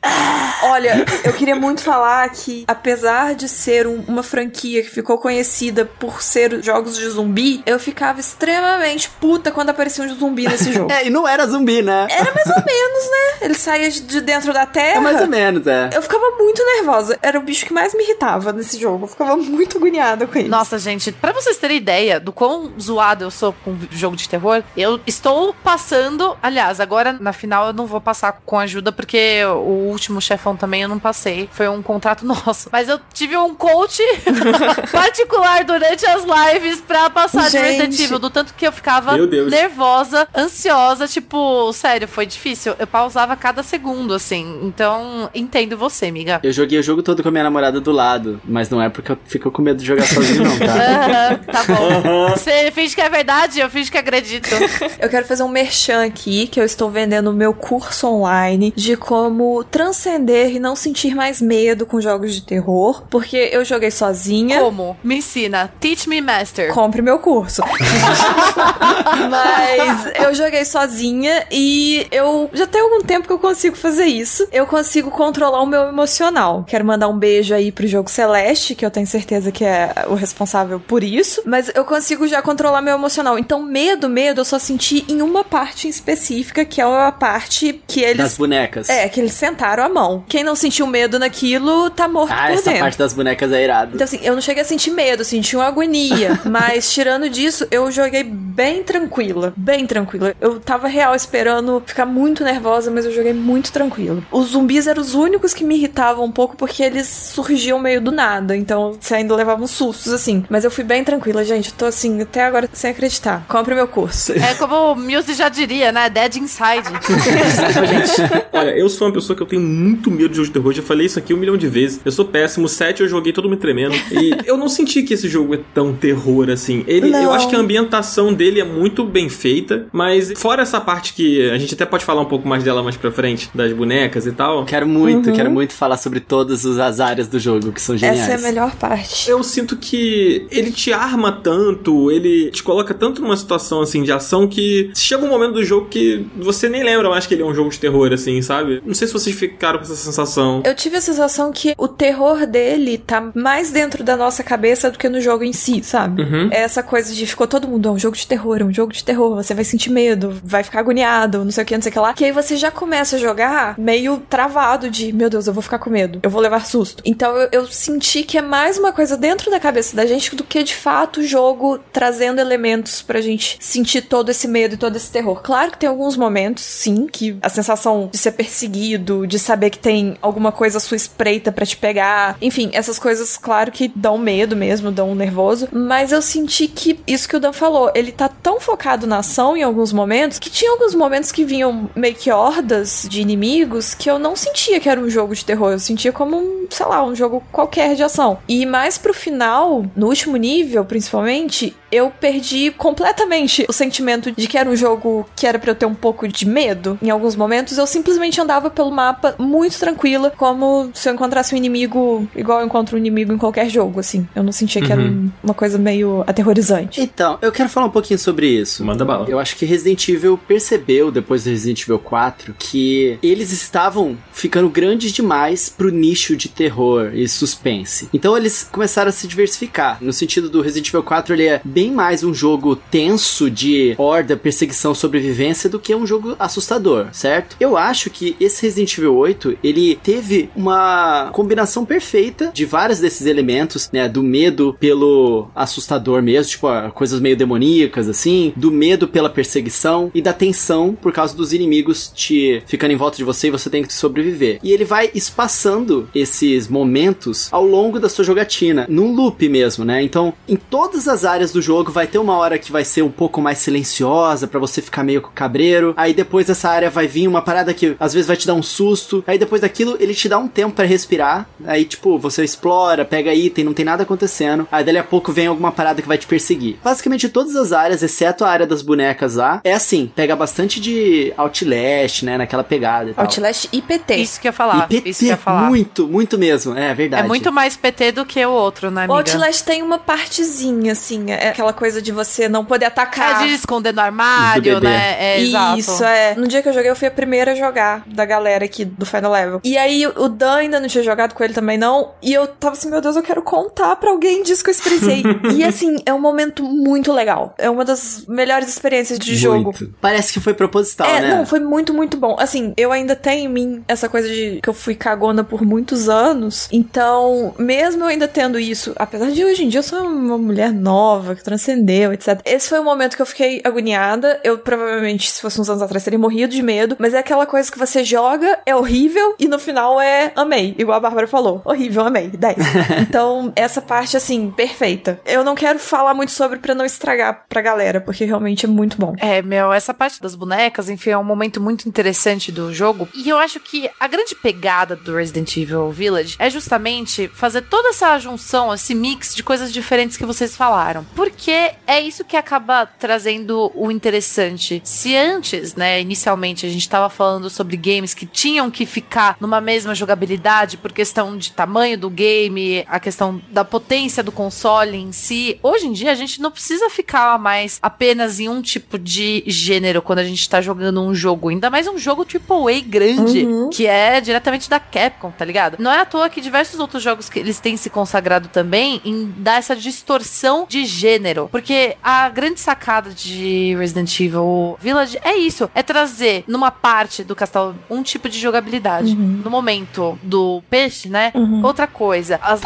Olha, eu queria muito falar que, apesar de ser um- uma franquia que ficou conhecida por ser jogos de zumbi, eu ficava extremamente puta quando aparecia um zumbi nesse jogo. É, e não era zumbi, né? Era mais ou menos, né? Ele saía de dentro da terra. É mais ou menos, é. Eu ficava muito nervosa. Era o bicho que mais me irritava nesse jogo. Eu ficava muito agoniada com isso. Nossa, gente, pra vocês terem ideia do quão zoado eu sou com jogo de terror, eu estou passando. Aliás, agora na final eu não vou passar com ajuda, porque o último chefão também eu não passei. Foi um contrato nosso. Mas eu tive um coach particular durante as lives pra passar de Gente. Resident Evil, do tanto que eu ficava nervosa, ansiosa. Tipo, sério, foi difícil. Eu pausava cada segundo, assim. Então, entendo você, amiga. Eu joguei o jogo todo com a minha namorada do lado, mas não é porque eu fico com medo de jogar sozinho, não, tá? Aham, tá bom. Você finge que é verdade, eu finge que acredito. Eu quero fazer um merchan aqui, que eu estou vendendo o meu curso online de como transcender e não sentir mais medo com jogos de terror, porque eu joguei sozinha. Como? Me ensina. Teach me, master. Compre meu curso. Mas eu joguei sozinha e eu já tem algum tempo que eu consigo fazer isso. Eu consigo controlar o meu emocional. Quero mandar um beijo aí pro jogo Celeste, que eu tenho certeza que é o responsável por isso. Mas eu consigo já controlar meu emocional. Então, medo, medo, eu só senti em uma parte em específica, que é a parte que eles. Das bonecas. É, que eles sentaram a mão. Quem não sentiu medo naquilo tá morto Ah, por essa dentro. parte das bonecas é irado. Então, assim, eu não cheguei a sentir medo, senti uma agonia. mas, tirando disso, eu joguei bem tranquila. Bem tranquila. Eu tava real esperando ficar muito nervosa, mas eu joguei muito tranquilo. Os zumbis eram os únicos que me irritavam um pouco porque eles surgiam meio do nada. Então, você ainda levava uns sustos, assim. Mas eu fui bem tranquila, gente. Eu tô, assim, até agora sem acreditar. Compre meu curso. É como o Muse já diria, né? Dead Inside. Gente. Olha, eu sou uma pessoa que eu tenho muito medo de jogos de terror. Já falei isso aqui um milhão de vezes. Eu sou péssimo. 7 eu joguei todo me tremendo. E eu não senti que esse jogo é tão terror assim. Ele, Não. eu acho que a ambientação dele é muito bem feita. Mas fora essa parte que a gente até pode falar um pouco mais dela mais pra frente, das bonecas e tal. Quero muito, quero muito falar sobre todas as áreas do jogo, que são geniais. Essa é a melhor parte. Eu sinto que ele te arma tanto, ele te coloca tanto numa situação assim de ação que chega um momento do jogo que você nem lembra mais que ele é um jogo de terror, assim, sabe? Não sei se vocês ficaram com essa sensação. Eu tive a sensação que o terror dele tá mais dentro da nossa cabeça do que no jogo em si, sabe? Uhum. É essa coisa de ficou todo mundo, é um jogo de terror, é um jogo de terror, você vai sentir medo, vai ficar agoniado, não sei o que, não sei o que lá. Que aí você já começa a jogar meio travado de, meu Deus, eu vou ficar com medo, eu vou levar susto. Então eu, eu senti que é mais uma coisa dentro da cabeça da gente do que de fato o jogo trazendo elementos pra gente sentir todo esse medo e todo esse terror. Claro que tem alguns momentos, sim, que a sensação de ser perseguido, de saber que tem alguma coisa à sua espreita pra te pegar, enfim, essas coisas, claro que dão medo mesmo, dão um nervoso, mas eu senti que isso que o Dan falou, ele tá tão focado na ação em alguns momentos que tinha alguns momentos que vinham meio que hordas de inimigos que eu não sentia que era era um jogo de terror, eu sentia como um, sei lá, um jogo qualquer de ação. E mais pro final, no último nível, principalmente, eu perdi completamente o sentimento de que era um jogo que era para eu ter um pouco de medo. Em alguns momentos, eu simplesmente andava pelo mapa muito tranquila, como se eu encontrasse um inimigo igual eu encontro um inimigo em qualquer jogo, assim. Eu não sentia que uhum. era um, uma coisa meio aterrorizante. Então, eu quero falar um pouquinho sobre isso. Manda bala. Eu acho que Resident Evil percebeu, depois do Resident Evil 4, que eles estavam ficando grandes demais pro nicho de terror e suspense. Então eles começaram a se diversificar. No sentido do Resident Evil 4, ele é bem mais um jogo tenso de horda, perseguição, sobrevivência do que um jogo assustador, certo? Eu acho que esse Resident Evil 8, ele teve uma combinação perfeita de vários desses elementos, né, do medo pelo assustador mesmo, tipo, coisas meio demoníacas assim, do medo pela perseguição e da tensão por causa dos inimigos te ficando em volta de você e você tem que sobreviver. E ele vai espaçando esses momentos ao longo da sua jogatina, num loop mesmo, né? Então, em todas as áreas do jogo vai ter uma hora que vai ser um pouco mais silenciosa para você ficar meio cabreiro. Aí depois dessa área vai vir uma parada que às vezes vai te dar um susto. Aí depois daquilo ele te dá um tempo para respirar. Aí tipo, você explora, pega item, não tem nada acontecendo. Aí dali a pouco vem alguma parada que vai te perseguir. Basicamente todas as áreas, exceto a área das bonecas lá, é assim, pega bastante de Outlast, né, naquela pegada e tal. Outlast e PT. Isso que eu falar. IPT, isso que eu ia falar. muito, muito mesmo. É verdade. É muito mais PT do que o outro, né, amiga? O Outlast tem uma partezinha, assim, é aquela coisa de você não poder atacar. É de esconder no armário, né? É, Isso, é. No dia que eu joguei, eu fui a primeira a jogar da galera aqui do Final Level. E aí, o Dan ainda não tinha jogado com ele também, não. E eu tava assim, meu Deus, eu quero contar pra alguém disso que eu experienciei. e assim, é um momento muito legal. É uma das melhores experiências de jogo. Parece que foi proposital, é, né? não, foi muito, muito bom. Assim, eu ainda tenho em mim essa coisa de que eu fui cagona por muitos anos. Então, mesmo eu ainda tendo isso, apesar de hoje em dia eu sou uma mulher nova, que transcendeu, etc. Esse foi o momento que eu fiquei agoniada. Eu provavelmente, se fosse uns anos atrás, teria morrido de medo. Mas é aquela coisa que você joga, é horrível, e no final é amei. Igual a Bárbara falou. Horrível, amei. 10. então, essa parte, assim, perfeita. Eu não quero falar muito sobre pra não estragar pra galera, porque realmente é muito bom. É, meu, essa parte das bonecas, enfim, é um momento muito interessante do jogo. E eu acho que a grande pegada do Resident Evil Village é justamente fazer toda essa junção, esse mix de coisas diferentes que vocês falaram. Porque é isso que acaba trazendo o interessante. Se antes, né, inicialmente a gente tava falando sobre games que tinham que ficar numa mesma jogabilidade por questão de tamanho do game, a questão da potência do console em si, hoje em dia a gente não precisa ficar mais apenas em um tipo de gênero quando a gente tá jogando um jogo, ainda mais um jogo AAA grande, Uhum. que é diretamente da Capcom, tá ligado? Não é à toa que diversos outros jogos que eles têm se consagrado também em dar essa distorção de gênero, porque a grande sacada de Resident Evil Village é isso, é trazer numa parte do castelo um tipo de jogabilidade. No momento do peixe, né? Uhum. Outra coisa. As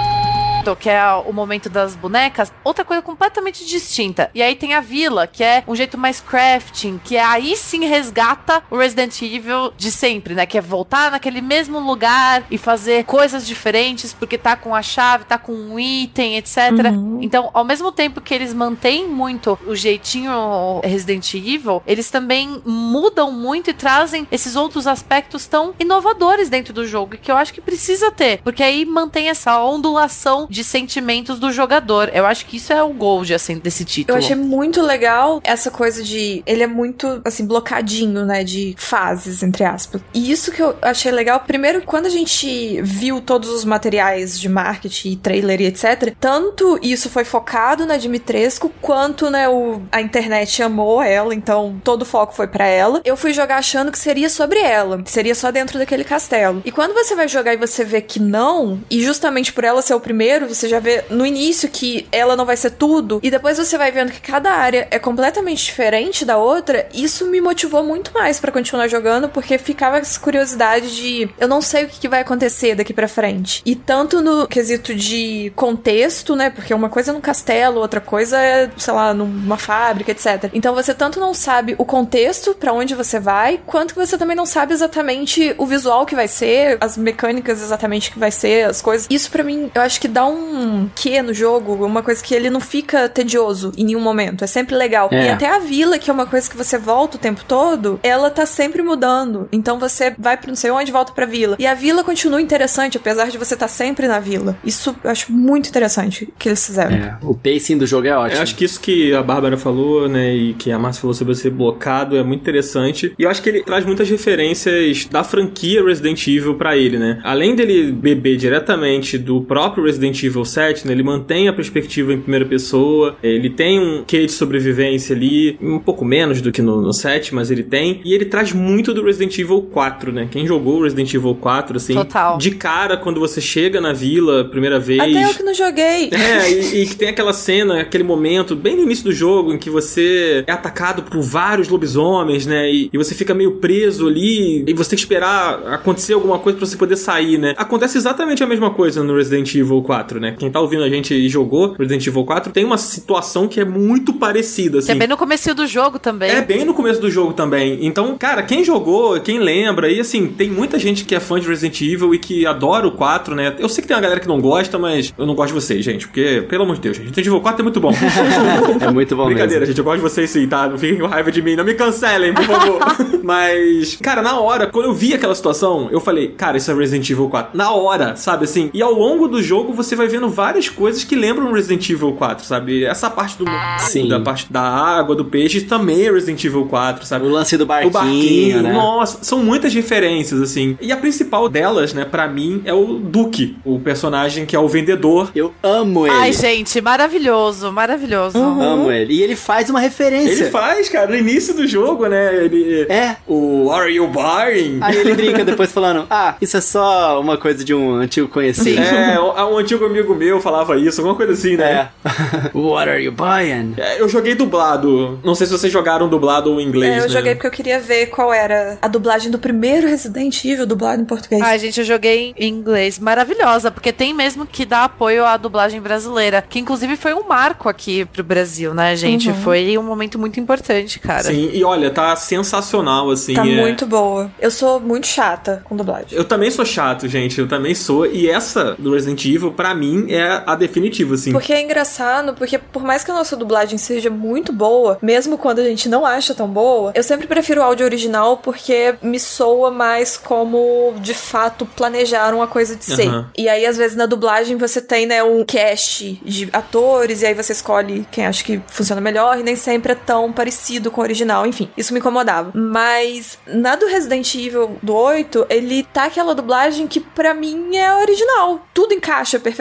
que é o momento das bonecas, outra coisa completamente distinta. E aí tem a vila, que é um jeito mais crafting, que é aí sim resgata o Resident Evil de sempre, né? Que é voltar naquele mesmo lugar e fazer coisas diferentes, porque tá com a chave, tá com um item, etc. Uhum. Então, ao mesmo tempo que eles mantêm muito o jeitinho Resident Evil, eles também mudam muito e trazem esses outros aspectos tão inovadores dentro do jogo, que eu acho que precisa ter, porque aí mantém essa ondulação de sentimentos do jogador. Eu acho que isso é o gold, assim, desse título. Eu achei muito legal essa coisa de. Ele é muito, assim, blocadinho, né? De fases, entre aspas. E isso que eu achei legal. Primeiro, quando a gente viu todos os materiais de marketing, trailer e etc., tanto isso foi focado na Dimitrescu, quanto, né, o, a internet amou ela, então todo o foco foi pra ela. Eu fui jogar achando que seria sobre ela, que seria só dentro daquele castelo. E quando você vai jogar e você vê que não, e justamente por ela ser o primeiro, você já vê no início que ela não vai ser tudo, e depois você vai vendo que cada área é completamente diferente da outra, isso me motivou muito mais pra continuar jogando, porque ficava essa curiosidade de eu não sei o que, vai acontecer daqui pra frente. E tanto no quesito de contexto, né? Porque uma coisa é num castelo, outra coisa é, sei lá, numa fábrica, etc. Então você tanto não sabe o contexto pra onde você vai, quanto que você também não sabe exatamente o visual que vai ser, as mecânicas exatamente que vai ser, as coisas. Isso pra mim, eu acho que dá um quê no jogo, uma coisa que ele não fica tedioso em nenhum momento. É sempre legal. É. E até a vila, que é uma coisa que você volta o tempo todo, ela tá sempre mudando. Então você vai pra não sei onde, volta pra vila. E a vila continua interessante, apesar de você estar sempre na vila. Isso eu acho muito interessante que eles fizeram. É, o pacing do jogo é ótimo. Eu acho que isso que a Bárbara falou, né, e que a Márcia falou sobre ser blocado é muito interessante. E eu acho que ele traz muitas referências da franquia Resident Evil pra ele, né? Além dele beber diretamente do próprio Resident Evil 7, né, ele mantém a perspectiva em primeira pessoa, ele tem um quê de sobrevivência ali, um pouco menos do que no, no 7, mas ele tem. E ele traz muito do Resident Evil 4, né? Quem jogou Resident Evil 4, assim, Total. de cara, quando você chega na vila, primeira vez... Até eu que não joguei. É, e, e que tem aquela cena, aquele momento, bem no início do jogo, em que você é atacado por vários lobisomens, né? E, e você fica meio preso ali, e você tem que esperar acontecer alguma coisa pra você poder sair, né? Acontece exatamente a mesma coisa no Resident Evil 4, né? Quem tá ouvindo a gente e jogou Resident Evil 4 tem uma situação que é muito parecida, assim. Que é bem no começo do jogo também. É bem no começo do jogo também. Então, cara, quem jogou, quem lembra, e assim, tem muita gente que é fã de Resident Evil e que adora o 4, né? Eu sei que tem uma galera que não gosta, mas eu não gosto de vocês, gente, porque, pelo amor de Deus, gente, Resident Evil 4 é muito bom. É muito bom Brincadeira, mesmo. gente, eu gosto de vocês sim, tá? Não fiquem com raiva de mim, não me cancelem, por favor. mas, cara, na hora, quando eu vi aquela situação, eu falei, cara, isso é Resident Evil 4. Na hora, sabe assim? E ao longo do jogo você vai vendo várias coisas que lembram Resident Evil 4, sabe? Essa parte do Sim. da parte da água, do peixe, também é Resident Evil 4, sabe? O lance do O barquinho, barquinho, né? nossa, são muitas referências, assim. E a principal delas, né, pra mim, é o Duke, o personagem que é o vendedor. Eu amo ele. Ai, gente, maravilhoso, maravilhoso. Amo ele. E ele faz uma referência. Ele faz, cara, no início do jogo, né? Ele. É. O Are You Buying? Aí ele brinca depois falando: Ah, isso é só uma coisa de um antigo conhecido. É, um um antigo amigo meu falava isso, alguma coisa assim, né? É. What are you buying? É, Eu joguei dublado. Não sei se vocês jogaram dublado ou em inglês. É, eu né? joguei porque eu queria ver qual era a dublagem do primeiro Resident Evil dublado em português. Ai, gente, eu joguei em inglês. Maravilhosa, porque tem mesmo que dar apoio à dublagem brasileira, que inclusive foi um marco aqui pro Brasil, né, gente? Uhum. Foi um momento muito importante, cara. Sim, e olha, tá sensacional, assim. tá é- muito boa. Eu sou muito chata com dublagem. Eu também sou chato, gente. Eu também sou. E essa do Resident Evil, pra mim, é a definitiva, assim. Porque é engraçado, porque por mais que a nossa dublagem seja muito boa, mesmo quando a gente não acha tão boa, eu sempre prefiro o áudio original porque me soa mais como de fato planejaram a coisa de ser. Aham. E aí, às vezes, na dublagem você tem, né, um cast de atores, e aí você escolhe quem acha que funciona melhor, e nem sempre é tão parecido com o original. Enfim, isso me incomodava. Mas na do Resident Evil do 8, ele tá aquela dublagem que pra mim é original. Tudo encaixa perfeitamente.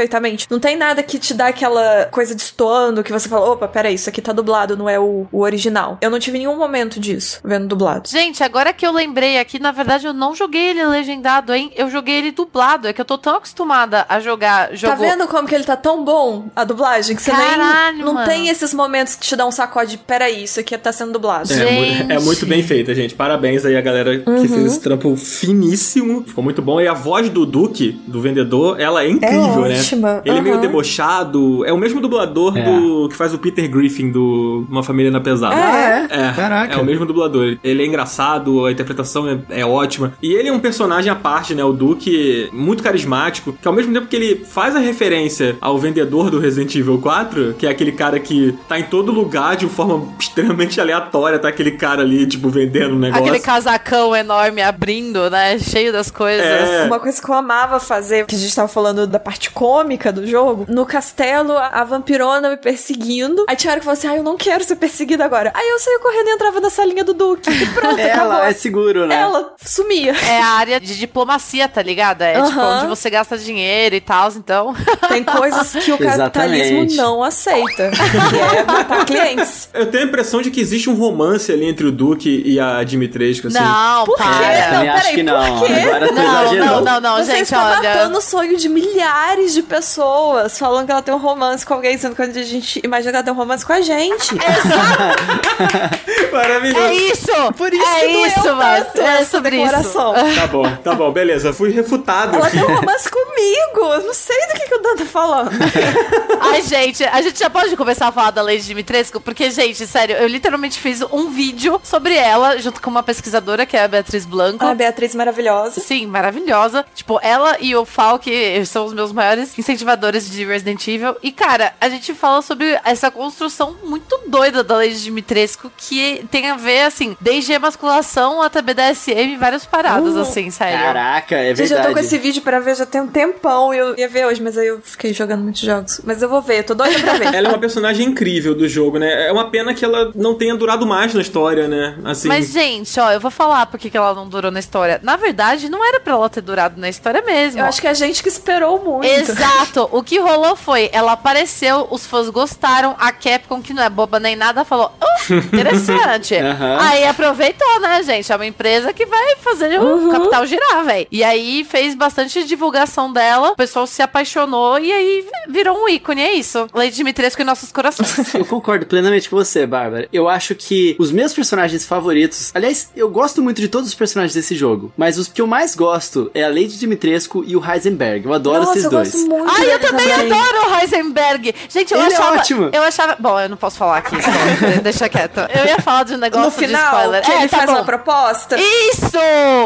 Não tem nada que te dá aquela coisa destoando que você fala, opa, peraí, isso aqui tá dublado, não é o, o original. Eu não tive nenhum momento disso vendo dublado. Gente, agora que eu lembrei aqui, na verdade eu não joguei ele legendado, hein? Eu joguei ele dublado. É que eu tô tão acostumada a jogar jogo. Tá vendo como que ele tá tão bom, a dublagem? Que você Caralho, nem. Não mano. tem esses momentos que te dão um sacode. Peraí, isso aqui tá sendo dublado. É, Gente. é muito bem feita, gente. Parabéns aí a galera que Uhum. fez esse trampo finíssimo. Ficou muito bom. E a voz do Duke, do vendedor, ela é incrível, né? Ótima. Ele é meio debochado. É o mesmo dublador É. do que faz o Peter Griffin do Uma Família na Pesada. Ah, é? É, Caraca. é o mesmo dublador. Ele é engraçado, a interpretação é, é ótima. E ele é um personagem à parte, né? O Duke, muito carismático, que ao mesmo tempo que ele faz a referência ao vendedor do Resident Evil 4, que é aquele cara que tá em todo lugar de forma extremamente aleatória, tá aquele cara ali, tipo, vendendo um negócio. Aquele casacão enorme abrindo, né? Cheio das coisas. É. Uma coisa que eu amava fazer, que a gente tava falando da parte cômica do jogo, no castelo, a, vampirona me perseguindo. Aí tinha hora que eu falava assim, ah, eu não quero ser perseguida agora. Aí eu saía correndo e entrava na salinha do Duque. E pronto, Ela acabou. é seguro, né? Ela sumia. É a área de diplomacia, tá ligado? É tipo onde você gasta dinheiro e tal, então. Tem coisas que o capitalismo Exatamente. não aceita. Que é matar clientes. Eu tenho a impressão de que existe um romance ali entre o Duke e a Dimitrescu, assim. Não, Por quê? para. Não, acho peraí, que não. Agora Não, não, não, não, Você gente, está olha. matando o sonho de milhares de pessoas, falando que ela tem um romance com alguém, sendo que a gente imagina que ela tem um romance com a gente. Maravilhoso. É isso! Por isso é que doeu isso, mas tanto é essa sobre declaração. isso. Tá bom, tá bom, beleza. Fui refutado Ela aqui. tem um romance comigo! Amigo! Eu não sei do que, que o Dan tá falando. Ai, gente, a gente já pode começar a falar da Lady Dimitrescu? Porque, gente, sério, eu literalmente fiz um vídeo sobre ela, junto com uma pesquisadora, que é a Beatriz Blanco. A Beatriz maravilhosa. Sim, maravilhosa. Tipo, ela e o Falk são os meus maiores incentivadores de Resident Evil. E, cara, a gente fala sobre essa construção muito doida da Lady Dimitrescu, que tem a ver, assim, desde emasculação até BDSM, várias paradas, Uh, assim, sério. Caraca, é Gente, eu tô com verdade. esse vídeo pra ver já tem um tempão e eu ia ver hoje, mas aí eu fiquei jogando muitos jogos. Mas eu vou ver, eu tô doida pra ver. Ela é uma personagem incrível do jogo, né? É uma pena que ela não tenha durado mais na história, né? Assim. Mas, gente, ó, eu vou falar porque que ela não durou na história. Na verdade, não era pra ela ter durado na história mesmo. Eu acho que a gente que esperou muito. Exato. O que rolou foi, ela apareceu, os fãs gostaram, a Capcom, que não é boba nem nada, falou, oh, interessante. Aham. Aí aproveitou, né, gente? É uma empresa que vai fazer o capital girar, velho. E aí fez bastante divulgação dela, o pessoal se apaixonou e aí virou um ícone, é isso. Lady Dimitrescu em nossos corações. Eu concordo plenamente com você, Bárbara. Eu acho que os meus personagens favoritos. Aliás, eu gosto muito de todos os personagens desse jogo. Mas os que eu mais gosto é a Lady Dimitrescu e o Heisenberg. Eu adoro Nossa, esses eu dois. gosto muito Ai, eu deles também adoro o Heisenberg. Gente, eu Ele é achava. ótimo. Eu achava. Bom, eu não posso falar aqui. spoiler, Deixa quieto. Eu ia falar de um negócio No de final, spoiler. que é, ele tá faz bom. uma proposta. Isso!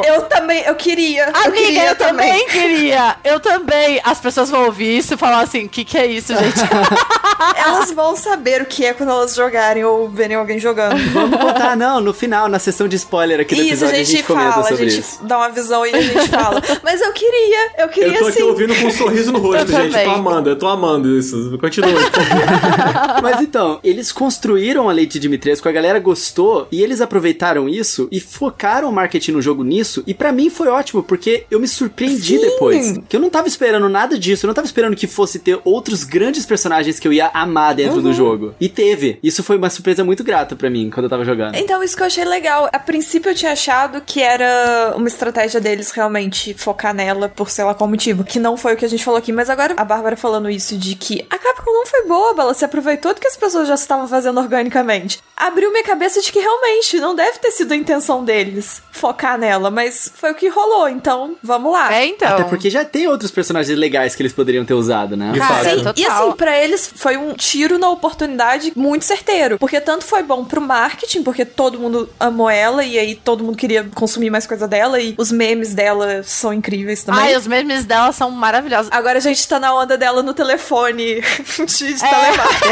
Eu também, eu queria. eu Amiga, queria eu também queria. Eu também. As pessoas vão ouvir isso e falar assim: o que, que é isso, gente? Elas vão saber o que é quando elas jogarem ou verem alguém jogando. Vamos contar, não, no final, na sessão de spoiler aqui do Isso, a episódio, gente, comenta fala, a gente isso. dá uma visão e a gente fala. Mas eu queria, eu queria Eu tô aqui sim. ouvindo com um sorriso no rosto, Eu gente. também. Tô amando, eu tô amando isso. Continua. Mas então, eles construíram a Lady Dimitrescu, a galera gostou e eles aproveitaram isso e focaram o marketing no jogo nisso. E pra mim foi ótimo, porque eu me surpreendi Sim. depois. Que eu não tava esperando nada disso, eu não tava esperando que fosse ter outros grandes personagens que eu ia amar dentro Uhum. do jogo. E teve. Isso foi uma surpresa muito grata pra mim quando eu tava jogando. Então, isso que eu achei legal. A princípio eu tinha achado que era uma estratégia deles realmente focar nela por sei lá qual motivo. Que não foi o que a gente falou aqui. Mas agora a Bárbara falando isso de que a Capcom não foi boba, ela se aproveitou do que as pessoas já estavam fazendo organicamente. Abriu minha cabeça de que realmente não deve ter sido a intenção deles focar nela, mas foi o que rolou. Então, vamos lá. É, então. Até porque já tem outros personagens legais que eles poderiam ter usado, né? Cara. Sim, total. e assim, pra eles foi um tiro na oportunidade muito certeiro. Porque tanto foi bom pro marketing, porque todo mundo amou ela e aí todo mundo queria consumir mais coisa dela e os memes dela são incríveis também. Ai, os memes dela são maravilhosos. Agora a gente tá na onda dela no telefone de, de É. telemarketing.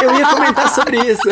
É, eu ia comentar sobre isso.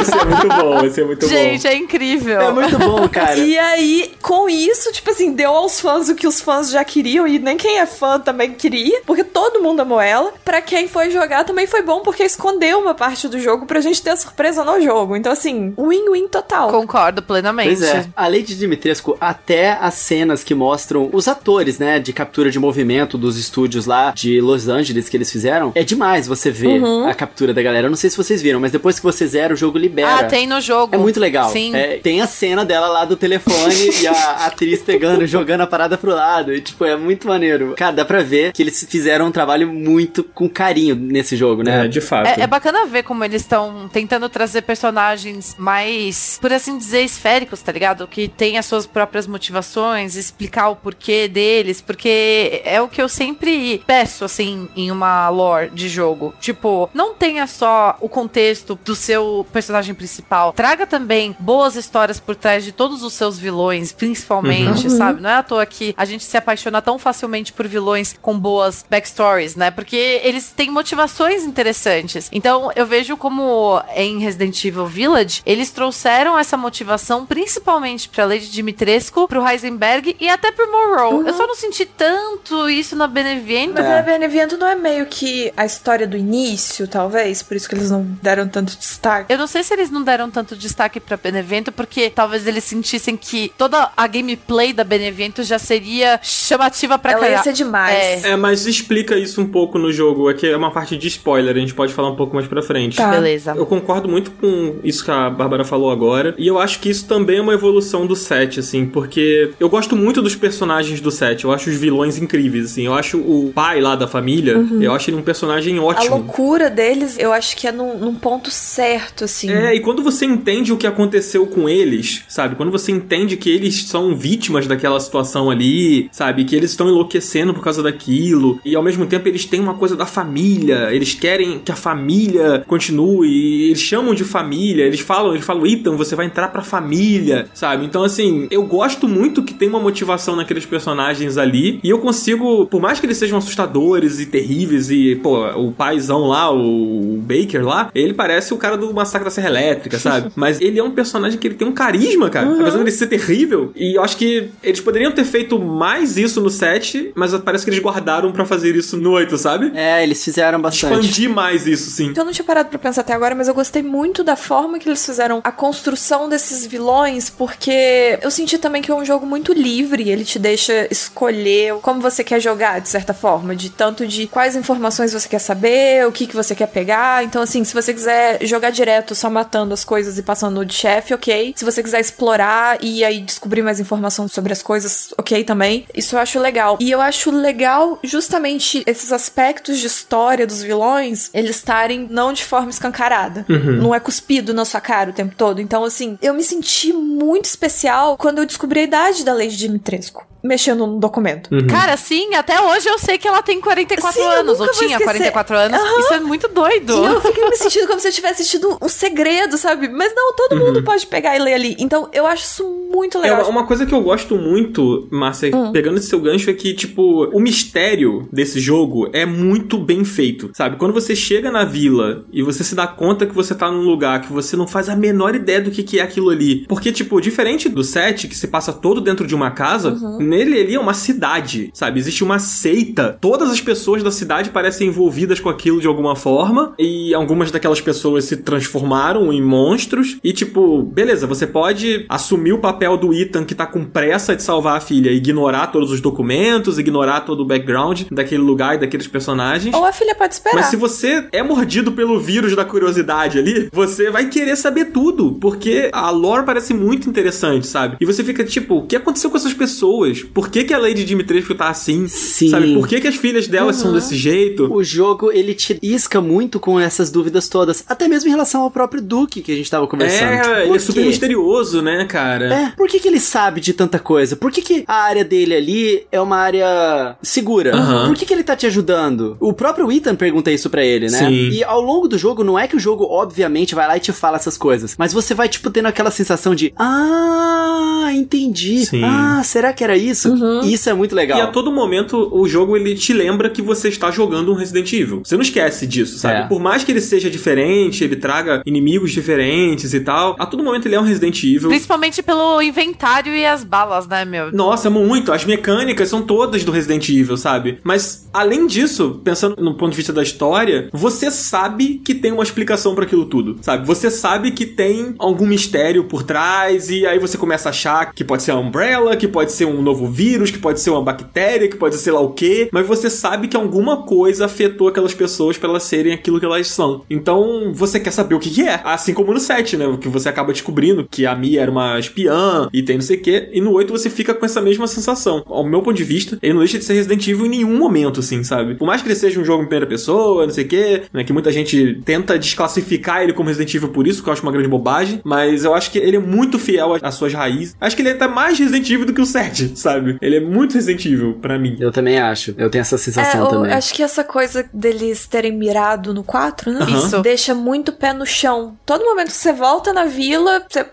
Esse é muito bom, esse é muito gente, bom. é incrível. É muito bom, cara. E aí, com isso, tipo assim, deu aos fãs o que os fãs já queriam e nem quem é fã também queria, porque todo mundo amou ela. Pra quem foi jogar também foi bom, porque escondeu uma parte do jogo pra gente ter a surpresa no jogo. Então, assim, win-win total. Concordo plenamente. Pois é. A Lady Dimitrescu, até as cenas que mostram os atores, né, de captura de movimento dos estúdios lá de Los Angeles que eles fizeram, é demais você ver Uhum. a captura da galera. Eu não sei se vocês viram, mas depois que você zera, o jogo libera. Ah, tem no jogo. É muito legal. Sim. É, tem a cena dela lá do telefone e a atriz pegando, jogando a parada pro lado. E, tipo, é muito maneiro. Cara, dá pra ver que eles fizeram um trabalho muito com carinho nesse jogo, né? É, de fato. É, é bacana ver como eles estão tentando trazer personagens mais, por assim dizer, esféricos, tá ligado? Que tem as suas próprias motivações, explicar o porquê deles, porque é o que eu sempre peço, assim, em uma lore de jogo. Tipo, não tenha só o contexto do seu personagem principal, traga também boas histórias por trás de todos os seus vilões, principalmente, sabe? Não é à toa que a gente se apaixona tão facilmente por vilões com boas backstories, né? Porque eles têm motivações interessantes. Então, eu vejo como em Resident Evil Village, eles trouxeram essa motivação principalmente pra Lady Dimitrescu, pro Heisenberg e até pro Monroe. Eu só não senti tanto isso na Beneviento. Mas É. a Beneviento não é meio que a história do início, talvez? Por isso que eles não deram tanto destaque. Eu não sei se eles não deram tanto destaque pra Benevento, porque talvez eles sentissem que toda a gameplay da Benevento já seria chamativa pra Ela ia caralho. ser demais. É. É, mas explica isso um pouco no jogo. Aqui é uma parte de spoiler, a gente pode falar um pouco mais pra frente. Tá. Beleza. Eu concordo muito com isso que a Bárbara falou agora. E eu acho que isso também é uma evolução do set, assim, porque eu gosto muito dos personagens do set. Eu acho os vilões incríveis, assim. Eu acho o pai lá da família, eu acho ele um personagem A ótimo. loucura deles, eu acho que é num, num ponto certo, assim. É, e quando você entende o que aconteceu com eles, sabe? Quando você entende que eles são vítimas daquela situação ali, sabe? Que eles estão enlouquecendo por causa daquilo, e ao mesmo tempo eles têm uma coisa da família, eles querem que a família continue, eles chamam de família, eles falam, eles falam, Ethan, você vai entrar pra família, sabe? Então, assim, eu gosto muito que tem uma motivação naqueles personagens ali, e eu consigo, por mais que eles sejam assustadores e terríveis, e, pô, o paizão lá, o Baker lá, ele parece o cara do Massacre da Serra Elétrica, sabe? Mas ele é um personagem que ele tem um carisma, cara. Uhum. Apesar de ele ser terrível. E eu acho que eles poderiam ter feito mais isso no 7, mas parece que eles guardaram para fazer isso no 8, sabe? É, eles fizeram bastante. Expandir mais isso, sim. Eu não tinha parado pra pensar até agora, mas eu gostei muito da forma que eles fizeram a construção desses vilões, porque eu senti também que é um jogo muito livre. Ele te deixa escolher como você quer jogar, de certa forma. De tanto de quais informações você quer saber, o que, que você quer pegar. Então, assim, se você quiser jogar direto só matando as coisas e passando de chefe, ok. Se você quiser explorar e aí descobrir mais informação sobre as coisas, ok também. Isso eu acho legal. E eu acho legal justamente esses aspectos de história dos vilões, eles estarem não de forma escancarada. Uhum. Não é cuspido na sua cara o tempo todo. Então, assim, eu me senti muito especial quando eu descobri a idade da Lady Dimitrescu mexendo no documento. Uhum. Cara, sim, até hoje eu sei que ela tem 44 sim, anos, ou tinha 44 anos. Uhum. Isso é muito doido. E eu fiquei me sentindo como se eu tivesse assistido um segredo, sabe? Mas não, todo uhum. mundo pode pegar e ler ali. Então, eu acho isso muito legal. É, uma coisa que eu gosto muito, Márcia, hum. pegando esse seu gancho, é que, tipo, o mistério desse jogo é muito bem feito, sabe? Quando você chega na vila e você se dá conta que você tá num lugar que você não faz a menor ideia do que, que é aquilo ali. Porque, tipo, diferente do set, que se passa todo dentro de uma casa, uhum. nele ali é uma cidade, sabe? Existe uma seita. Todas as pessoas da cidade parecem envolvidas com aquilo de alguma forma. E algumas daquelas pessoas se transformaram em monstros. E, tipo, beleza, você pode assumir o papel do Ethan que tá com pressa de salvar a filha, ignorar todos os documentos, ignorar todo o background daquele lugar e daqueles personagens. Ou a filha pode esperar. Mas se você é mordido pelo vírus da curiosidade ali, você vai querer saber tudo, porque a lore parece muito interessante, sabe? E você fica tipo, o que aconteceu com essas pessoas? Por que, que a Lady Dimitrescu tá assim? Sim. Sabe? Por que, que as filhas delas uhum. são desse jeito? O jogo, ele te isca muito com essas dúvidas todas, até mesmo em relação ao próprio Duke que a gente tava conversando. É, ele é super misterioso, né, cara? É, por que, que ele sabe de tanta coisa? Por que, que a área dele ali é uma área segura? Uhum. Por que, que ele tá te ajudando? O próprio Ethan pergunta isso para ele, né? Sim. E ao longo do jogo, não é que o jogo, obviamente, vai lá e te fala essas coisas, mas você vai, tipo, tendo aquela sensação de, ah, entendi. Sim. Ah, será que era isso? Uhum. Isso é muito legal. E a todo momento, o jogo, ele te lembra que você está jogando um Resident Evil. Você não esquece disso, sabe? É. Por mais que ele seja diferente, ele traga inimigos diferentes e tal, a todo momento ele é um Resident Evil. Principalmente pelo inventário e as balas, né, meu? Nossa, muito. As mecânicas são todas do Resident Evil, sabe? Mas, além disso, pensando no ponto de vista da história, você sabe que tem uma explicação para aquilo tudo, sabe? Você sabe que tem algum mistério por trás e aí você começa a achar que pode ser uma Umbrella, que pode ser um novo vírus, que pode ser uma bactéria, que pode ser lá o quê, mas você sabe que alguma coisa afetou aquelas pessoas para elas serem aquilo que elas são. Então, você quer saber o que, que é. Assim como no 7, né? Que você acaba descobrindo que a Mia era uma espiã, e tem não sei o que. E no 8 você fica com essa mesma sensação. Ao meu ponto de vista, ele não deixa de ser Resident Evil em nenhum momento, assim, sabe? Por mais que ele seja um jogo em primeira pessoa, não sei o que, né? Que muita gente tenta desclassificar ele como Resident Evil por isso, que eu acho uma grande bobagem. Mas eu acho que ele é muito fiel às suas raízes. Acho que ele é até mais Resident Evil do que o 7, sabe? Ele é muito Resident Evil pra mim. Eu também acho. Eu tenho essa sensação é, também. Acho que essa coisa deles terem mirado no 4, né? Uhum. Isso. Deixa muito pé no chão. Todo momento que você volta na vila, você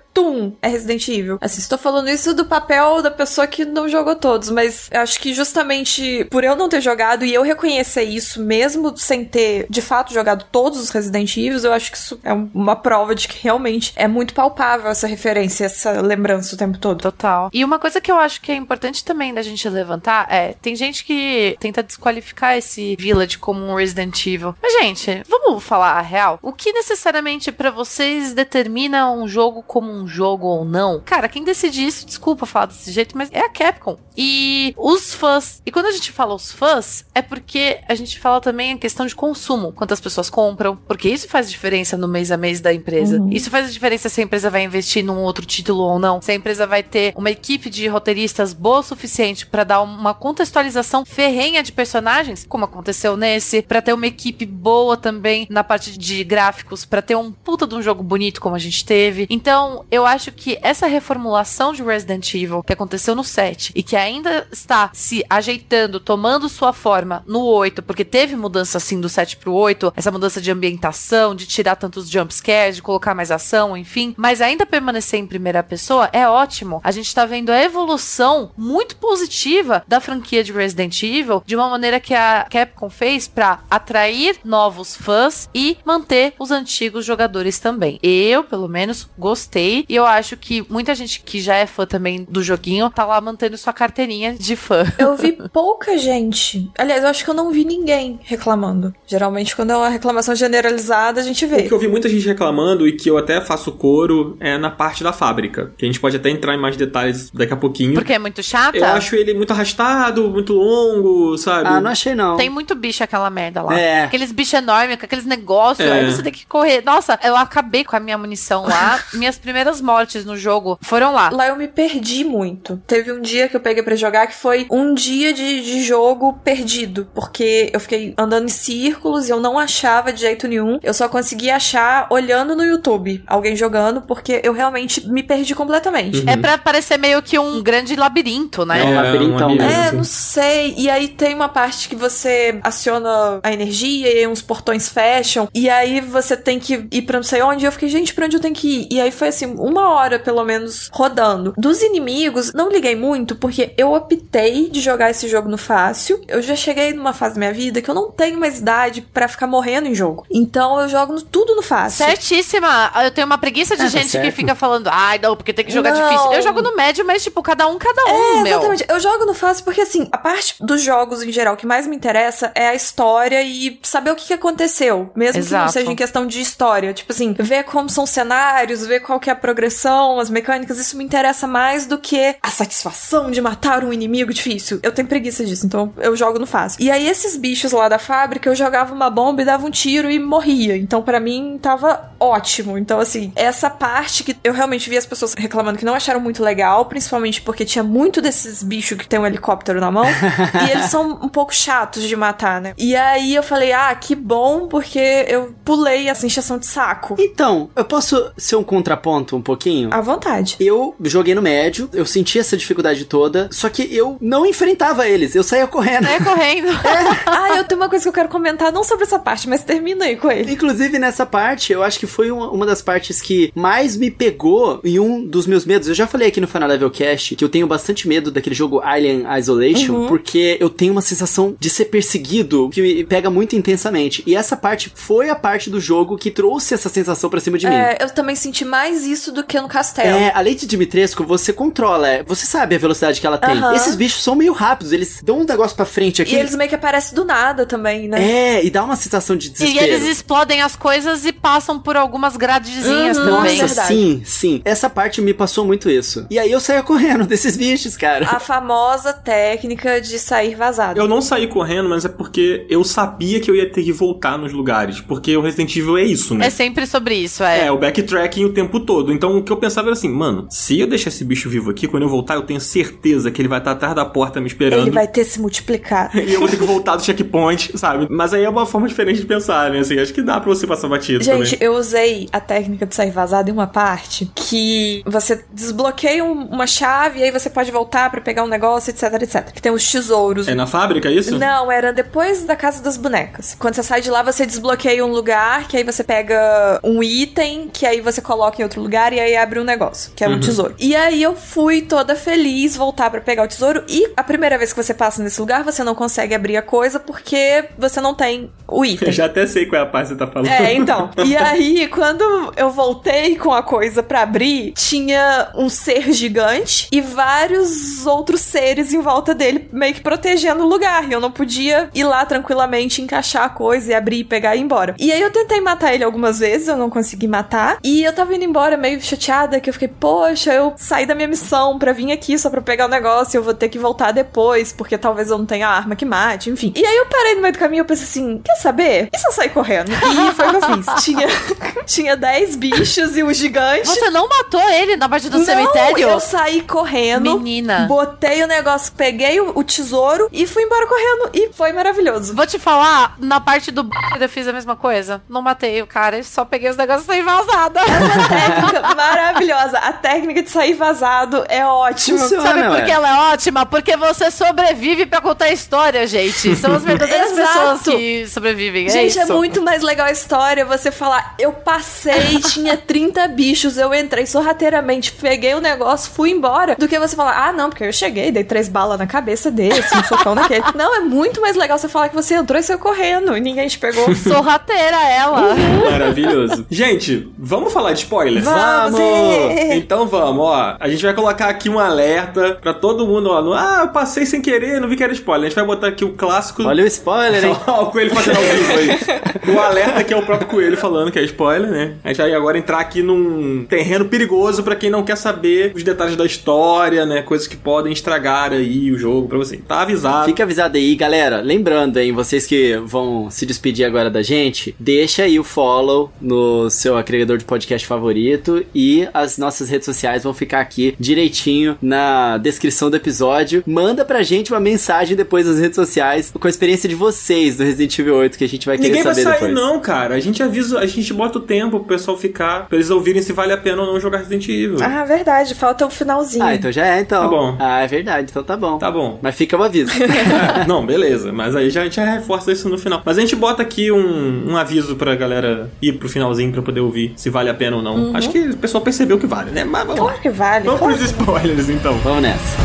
é Resident Evil. Assim, estou falando isso do papel da pessoa que não jogou todos, mas eu acho que justamente por eu não ter jogado e eu reconhecer isso, mesmo sem ter de fato jogado todos os Resident Evil, eu acho que isso é uma prova de que realmente é muito palpável essa referência, essa lembrança o tempo todo. Total. E uma coisa que eu acho que é importante também da gente levantar é: tem gente que tenta desqualificar esse Village como um Resident Evil. Mas, gente, vamos falar a real. O que necessariamente para vocês determina um jogo como um jogo ou não, cara, quem decide isso, desculpa falar desse jeito, mas é a Capcom. E os fãs. E quando a gente fala os fãs, é porque a gente fala também a questão de consumo. Quantas pessoas compram, porque isso faz diferença no mês a mês da empresa. Uhum. Isso faz a diferença se a empresa vai investir num outro título ou não. Se a empresa vai ter uma equipe de roteiristas boa o suficiente para dar uma contextualização ferrenha de personagens, como aconteceu nesse, para ter uma equipe boa também na parte de gráficos, para ter um puta de um jogo bonito como a gente teve. Então, eu acho que essa reformulação de Resident Evil que aconteceu no 7 e que ainda está se ajeitando, tomando sua forma no 8, porque teve mudança assim do 7 pro 8, essa mudança de ambientação, de tirar tantos jump scares, de colocar mais ação, enfim, mas ainda permanecer em primeira pessoa é ótimo. A gente tá vendo a evolução muito positiva da franquia de Resident Evil de uma maneira que a Capcom fez para atrair novos fãs e manter os antigos jogadores também. Eu, pelo menos, gostei e eu acho que muita gente que já é fã também do joguinho tá lá mantendo sua carteirinha de fã. Eu vi pouca gente. Aliás, eu acho que eu não vi ninguém reclamando. Geralmente, quando é uma reclamação generalizada, a gente O vê. que eu vi muita gente reclamando e que eu até faço coro é na parte da fábrica. Que a gente pode até entrar em mais detalhes daqui a pouquinho. Porque é muito chata. Eu acho ele muito arrastado, muito longo, sabe? Ah, não achei não. Tem muito bicho aquela merda lá. É. Aqueles bichos enormes, com aqueles negócios. É. Aí você tem que correr. Nossa, eu acabei com a minha munição lá. Minhas primeiras mortes no jogo foram lá. Lá eu me perdi muito. Teve um dia que eu peguei pra jogar que foi um dia de, de jogo perdido. Porque eu fiquei andando em círculos e eu não achava de jeito nenhum. Eu só conseguia achar olhando no YouTube alguém jogando, porque eu realmente me perdi completamente. É pra parecer meio que um grande labirinto, né? É um labirintão. labirinto, É, não sei. E aí tem uma parte que você aciona a energia e aí uns portões fecham. E aí você tem que ir pra não sei onde. E eu fiquei, gente, pra onde eu tenho que ir? E aí foi assim, uma hora pelo menos rodando. Dos inimigos, não liguei muito, porque eu optei de jogar esse jogo no fácil. Eu já cheguei numa fase da minha vida que eu não tenho mais idade pra ficar morrendo em jogo. Então eu jogo no- tudo no fácil. Certíssima. Eu tenho uma preguiça de Ah, tá gente que certo. fica falando, ai, não, porque tem que jogar Não. difícil. Eu jogo no médio, mas, tipo, cada um, cada um, É, meu. exatamente. Eu jogo no fácil porque, assim, a parte dos jogos em geral que mais me interessa é a história e saber o que, que aconteceu. Mesmo que não Exato. seja em questão de história. Tipo assim, ver como são os cenários, ver qual que é a progressão, as mecânicas, isso me interessa mais do que a satisfação de matar um inimigo difícil. Eu tenho preguiça disso, então eu jogo no fácil. E aí, esses bichos lá da fábrica, eu jogava uma bomba e dava um tiro e morria. Então, pra mim, tava ótimo. Então, assim, essa parte que eu realmente vi as pessoas reclamando que não acharam muito legal, principalmente porque tinha muito desses bichos que tem um helicóptero na mão. e eles são um pouco chatos de matar, né? E aí eu falei, ah, que bom, porque eu pulei essa encheção de saco. Então, eu posso ser um contraponto um pouquinho? À vontade. Eu joguei no médio, eu senti essa dificuldade toda, só que eu não enfrentava eles, eu saía correndo. É correndo. ah, eu tenho uma coisa que eu quero comentar, não sobre essa parte, mas termina aí com ele. Inclusive, nessa parte, eu acho que foi uma, uma das partes que mais me pegou e um dos meus medos. Eu já falei aqui no Final Level Cast que eu tenho bastante medo daquele jogo Alien Isolation, porque eu tenho uma sensação de ser perseguido que me pega muito intensamente. E essa parte foi a parte do jogo que trouxe essa sensação pra cima de mim. É, eu também senti mais isso do que no castelo. É, a Lady Dimitrescu, você controla, é, você sabe a velocidade que ela tem. Aham. Esses bichos são meio rápidos, eles dão um negócio pra frente aqui. E eles meio que aparecem do nada também, né? É, e dá uma sensação de E desespero. eles explodem as coisas e passam por algumas gradezinhas Uhum, também. Nossa, verdade. sim, sim. Essa parte me passou muito isso. E aí eu saía correndo desses bichos, cara. A famosa técnica de sair vazado. Eu não saí correndo, mas é porque eu sabia que eu ia ter que voltar nos lugares. Porque o Resident Evil é isso, né? É sempre sobre isso, é. É, o backtracking o tempo todo. Então o que eu pensava era assim, mano, se eu deixar esse bicho vivo aqui, quando eu voltar, eu tenho certeza que ele vai estar atrás da porta me esperando. Ele vai ter se multiplicado. E eu vou ter que voltar do checkpoint, sabe? Mas aí é uma forma diferente de pensar, né? Assim, acho que dá pra você passar batido Gente, também. eu usei a técnica de sair vazado em uma parte que você desbloqueia um- uma chave e aí você pode voltar pra pegar um negócio, etc, etc. Que tem os tesouros. É na fábrica, é isso? Não, era depois da casa das bonecas. Quando você sai de lá, você desbloqueia um lugar, que aí você pega um item, que aí você coloca em outro lugar e aí abre um negócio, que é um tesouro. E aí eu fui toda feliz voltar pra pegar o tesouro e a primeira vez que você passa nesse lugar, você não consegue abrir a coisa porque você não tem o item. Eu já até sei qual é a parte que você tá falando. É, então. E aí, quando eu voltei com a coisa pra abrir, tinha um ser gigante e vários outros seres em volta dele, meio que protegendo o lugar. E eu não podia ir lá tranquilamente, encaixar a coisa e abrir, pegar e ir embora. E aí eu tentei matar ele algumas vezes, eu não consegui matar. E eu tava indo embora meio meio chateada que eu fiquei, poxa, eu saí da minha missão pra vir aqui só pra pegar o negócio e eu vou ter que voltar depois, porque talvez eu não tenha arma que mate, enfim. E aí eu parei no meio do caminho e pensei assim, quer saber? E se eu sair correndo? E foi o que eu fiz. Tinha, tinha 10 bichos e um gigante. Você não matou ele na parte do não, cemitério? eu saí correndo. Menina. Botei o negócio, peguei o, o tesouro e fui embora correndo. E foi maravilhoso. Vou te falar, na parte do b... eu fiz a mesma coisa. Não matei o cara, só peguei os negócios sem vazada. Uma técnica maravilhosa. A técnica de sair vazado é ótima. Funciona, Sabe por ué. que ela é ótima? Porque você sobrevive pra contar a história, gente. São as verdadeiras pessoas que sobrevivem. é Gente, é, isso. muito mais legal a história você falar, eu passei, tinha 30 bichos, eu entrei sorrateiramente, peguei o negócio, fui embora, do que você falar, ah, não, porque eu cheguei, dei três balas na cabeça desse, um socão naquele. Não, é muito mais legal você falar que você entrou e saiu correndo e ninguém te pegou. Sorrateira ela. Maravilhoso. Gente, vamos falar de spoilers? Vamos! Ê! Então vamos, ó. A gente vai colocar aqui um alerta pra todo mundo, ó. No, ah, eu passei sem querer, não vi que era spoiler. A gente vai botar aqui o clássico. Olha o spoiler, hein? O coelho fazendo ao vivo aí. O alerta que é o próprio coelho falando que é spoiler, né? A gente vai agora entrar aqui num terreno perigoso pra quem não quer saber os detalhes da história, né? Coisas que podem estragar aí o jogo pra você. Tá avisado. Fica avisado aí, galera. Lembrando, hein, vocês que vão se despedir agora da gente, deixa aí o follow no seu agregador de podcast favorito e as nossas redes sociais vão ficar aqui direitinho na descrição do episódio. Manda pra gente uma mensagem depois nas redes sociais com a experiência de vocês do Resident Evil 8 que a gente vai querer Ninguém vai saber sair, depois. não, cara. A gente avisa, a gente bota o tempo pro pessoal ficar, pra eles ouvirem se vale a pena ou não jogar Resident Evil. Ah, verdade, falta o finalzinho. Ah, então já é, então. Tá bom. Ah, é verdade, então tá bom. Tá bom. Mas fica o aviso. É, não, beleza. Mas aí já, a gente já reforça isso no final. Mas a gente bota aqui um, um aviso pra galera ir pro finalzinho pra poder ouvir se vale a pena ou não. Acho que o pessoal percebeu que vale, né? Mas vamos lá. Claro que vale. Vamos claro. pros spoilers, então. Vamos nessa.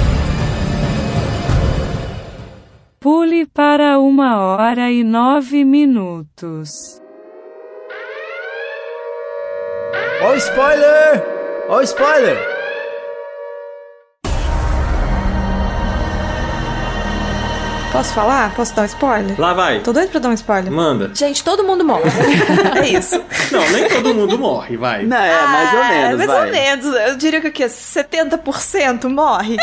Pule para uma hora e nove minutos. Ó o spoiler! Ó o spoiler! Posso falar? Posso dar um spoiler? Lá vai. Tô doido pra dar um spoiler. Manda. Gente, todo mundo morre. é isso. Não, nem todo mundo morre, vai. Não, é, mais ou Ah, menos, Mais vai. ou menos. Eu diria que o quê? 70% morre?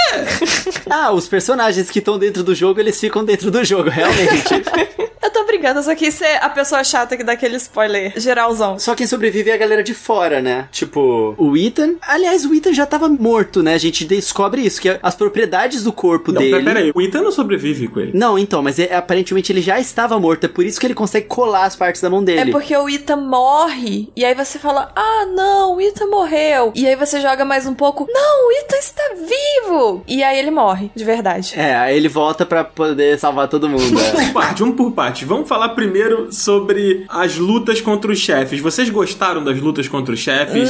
Ah, os personagens que estão dentro do jogo, eles ficam dentro do jogo, realmente. Eu tô brincando, eu só quis ser a pessoa chata que dá aquele spoiler geralzão. Só quem sobrevive é a galera de fora, né? Tipo, o Ethan. Aliás, o Ethan já tava morto, né? A gente descobre isso, que as propriedades do corpo Não, dele. pera aí. O Ethan não sobrevive com ele. Não, então, mas é- aparentemente ele já estava morto. É por isso que ele consegue colar as partes da mão É dele. porque o Ita morre, e aí você fala, ah, não, o Ita morreu. E aí você joga mais um pouco, não, o Ita está vivo! E aí ele morre, de verdade. É, aí ele volta pra poder salvar todo mundo. é. Por parte, vamos por parte. Vamos falar primeiro sobre as lutas contra os chefes. Vocês gostaram das lutas contra os chefes?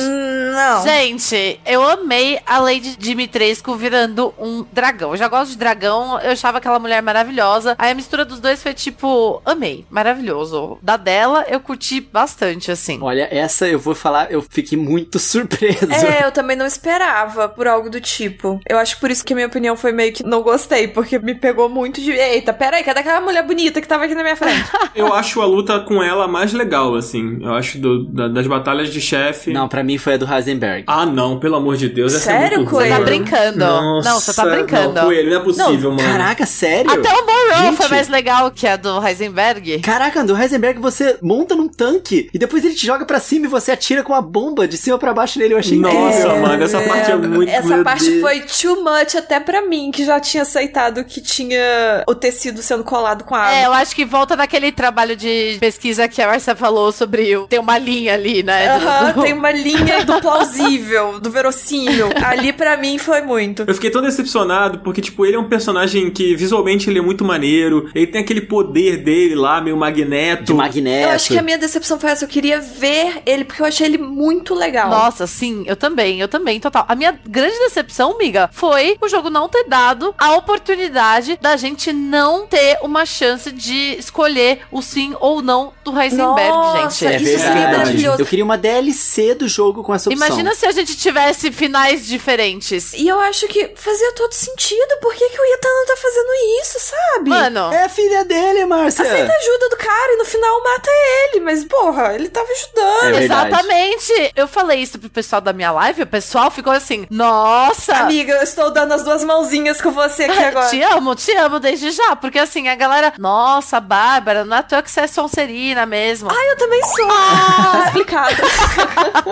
Não. Gente, eu amei a Lady Dimitrescu virando um dragão. Eu já gosto de dragão, eu achava aquela mulher maravilhosa. Aí a mistura dos dois foi tipo, amei, maravilhoso. Da dela, eu curti bastante, assim. Olha, essa eu vou falar, eu fiquei muito surpreso. É, eu também não esperava por algo do tipo. Eu acho por isso que a minha opinião foi meio que não gostei, porque me pegou muito de. Eita, peraí, cadê aquela mulher bonita que tava aqui na minha frente? Eu acho a luta com ela mais legal, assim. Eu acho do- da- das batalhas de chefe. Não, pra mim foi a do Heisenberg. Ah, não, pelo amor de Deus. Essa Sério, é muito Coelho? Você tá brincando. Nossa, Não, você tá brincando. Não, Coelho, não é possível, mano. Caraca, sério? Até o Gente. foi mais legal que a do Heisenberg. Caraca, do Heisenberg você monta num tanque e depois ele te joga pra cima e você atira com uma bomba de cima pra baixo nele. Eu achei Nossa, incrível. mano, essa parte é muito Essa parte Deus. foi too much até pra mim, que já tinha aceitado que tinha o tecido sendo colado com a arma. É, eu acho que volta naquele trabalho de pesquisa que a Marcia falou sobre o, tem uma linha ali, né? Aham, do- tem uma linha do plausível, do verossímil. Ali pra mim foi muito. Eu fiquei tão decepcionado porque, tipo, ele é um personagem que visualmente ele é muito maneiro. Ele tem aquele poder dele lá, meio magneto. De magneto. Eu acho que a minha decepção foi essa. Eu queria ver ele, porque eu achei ele muito legal. Nossa, sim, eu também, eu também, total. A minha grande decepção, miga, foi o jogo não ter dado a oportunidade da gente não ter uma chance de escolher o sim ou não do Heisenberg, Nossa, gente. É Isso seria verdade. maravilhoso. Eu queria uma DLC do jogo com essa opção. Imagina se a gente tivesse finais diferentes. E eu acho que fazia todo sentido. Por que, que o Ethan não tá fazendo isso, sabe? Mano, É a filha dele, Márcia. Aceita a ajuda do cara e no final mata ele. Mas, porra, ele tava ajudando. É exatamente. Eu falei isso pro pessoal da minha live, o pessoal ficou assim, nossa. Amiga, eu estou dando as duas mãozinhas com você aqui agora. Te amo, te amo desde já. Porque assim, a galera, nossa, Bárbara, não é à toa que você é Sonserina mesmo. Ai, eu também sou. Tá explicado.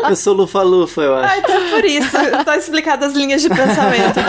Eu sou lufa-lufa, eu acho. Ai, então por isso. Tá explicado as linhas de pensamento.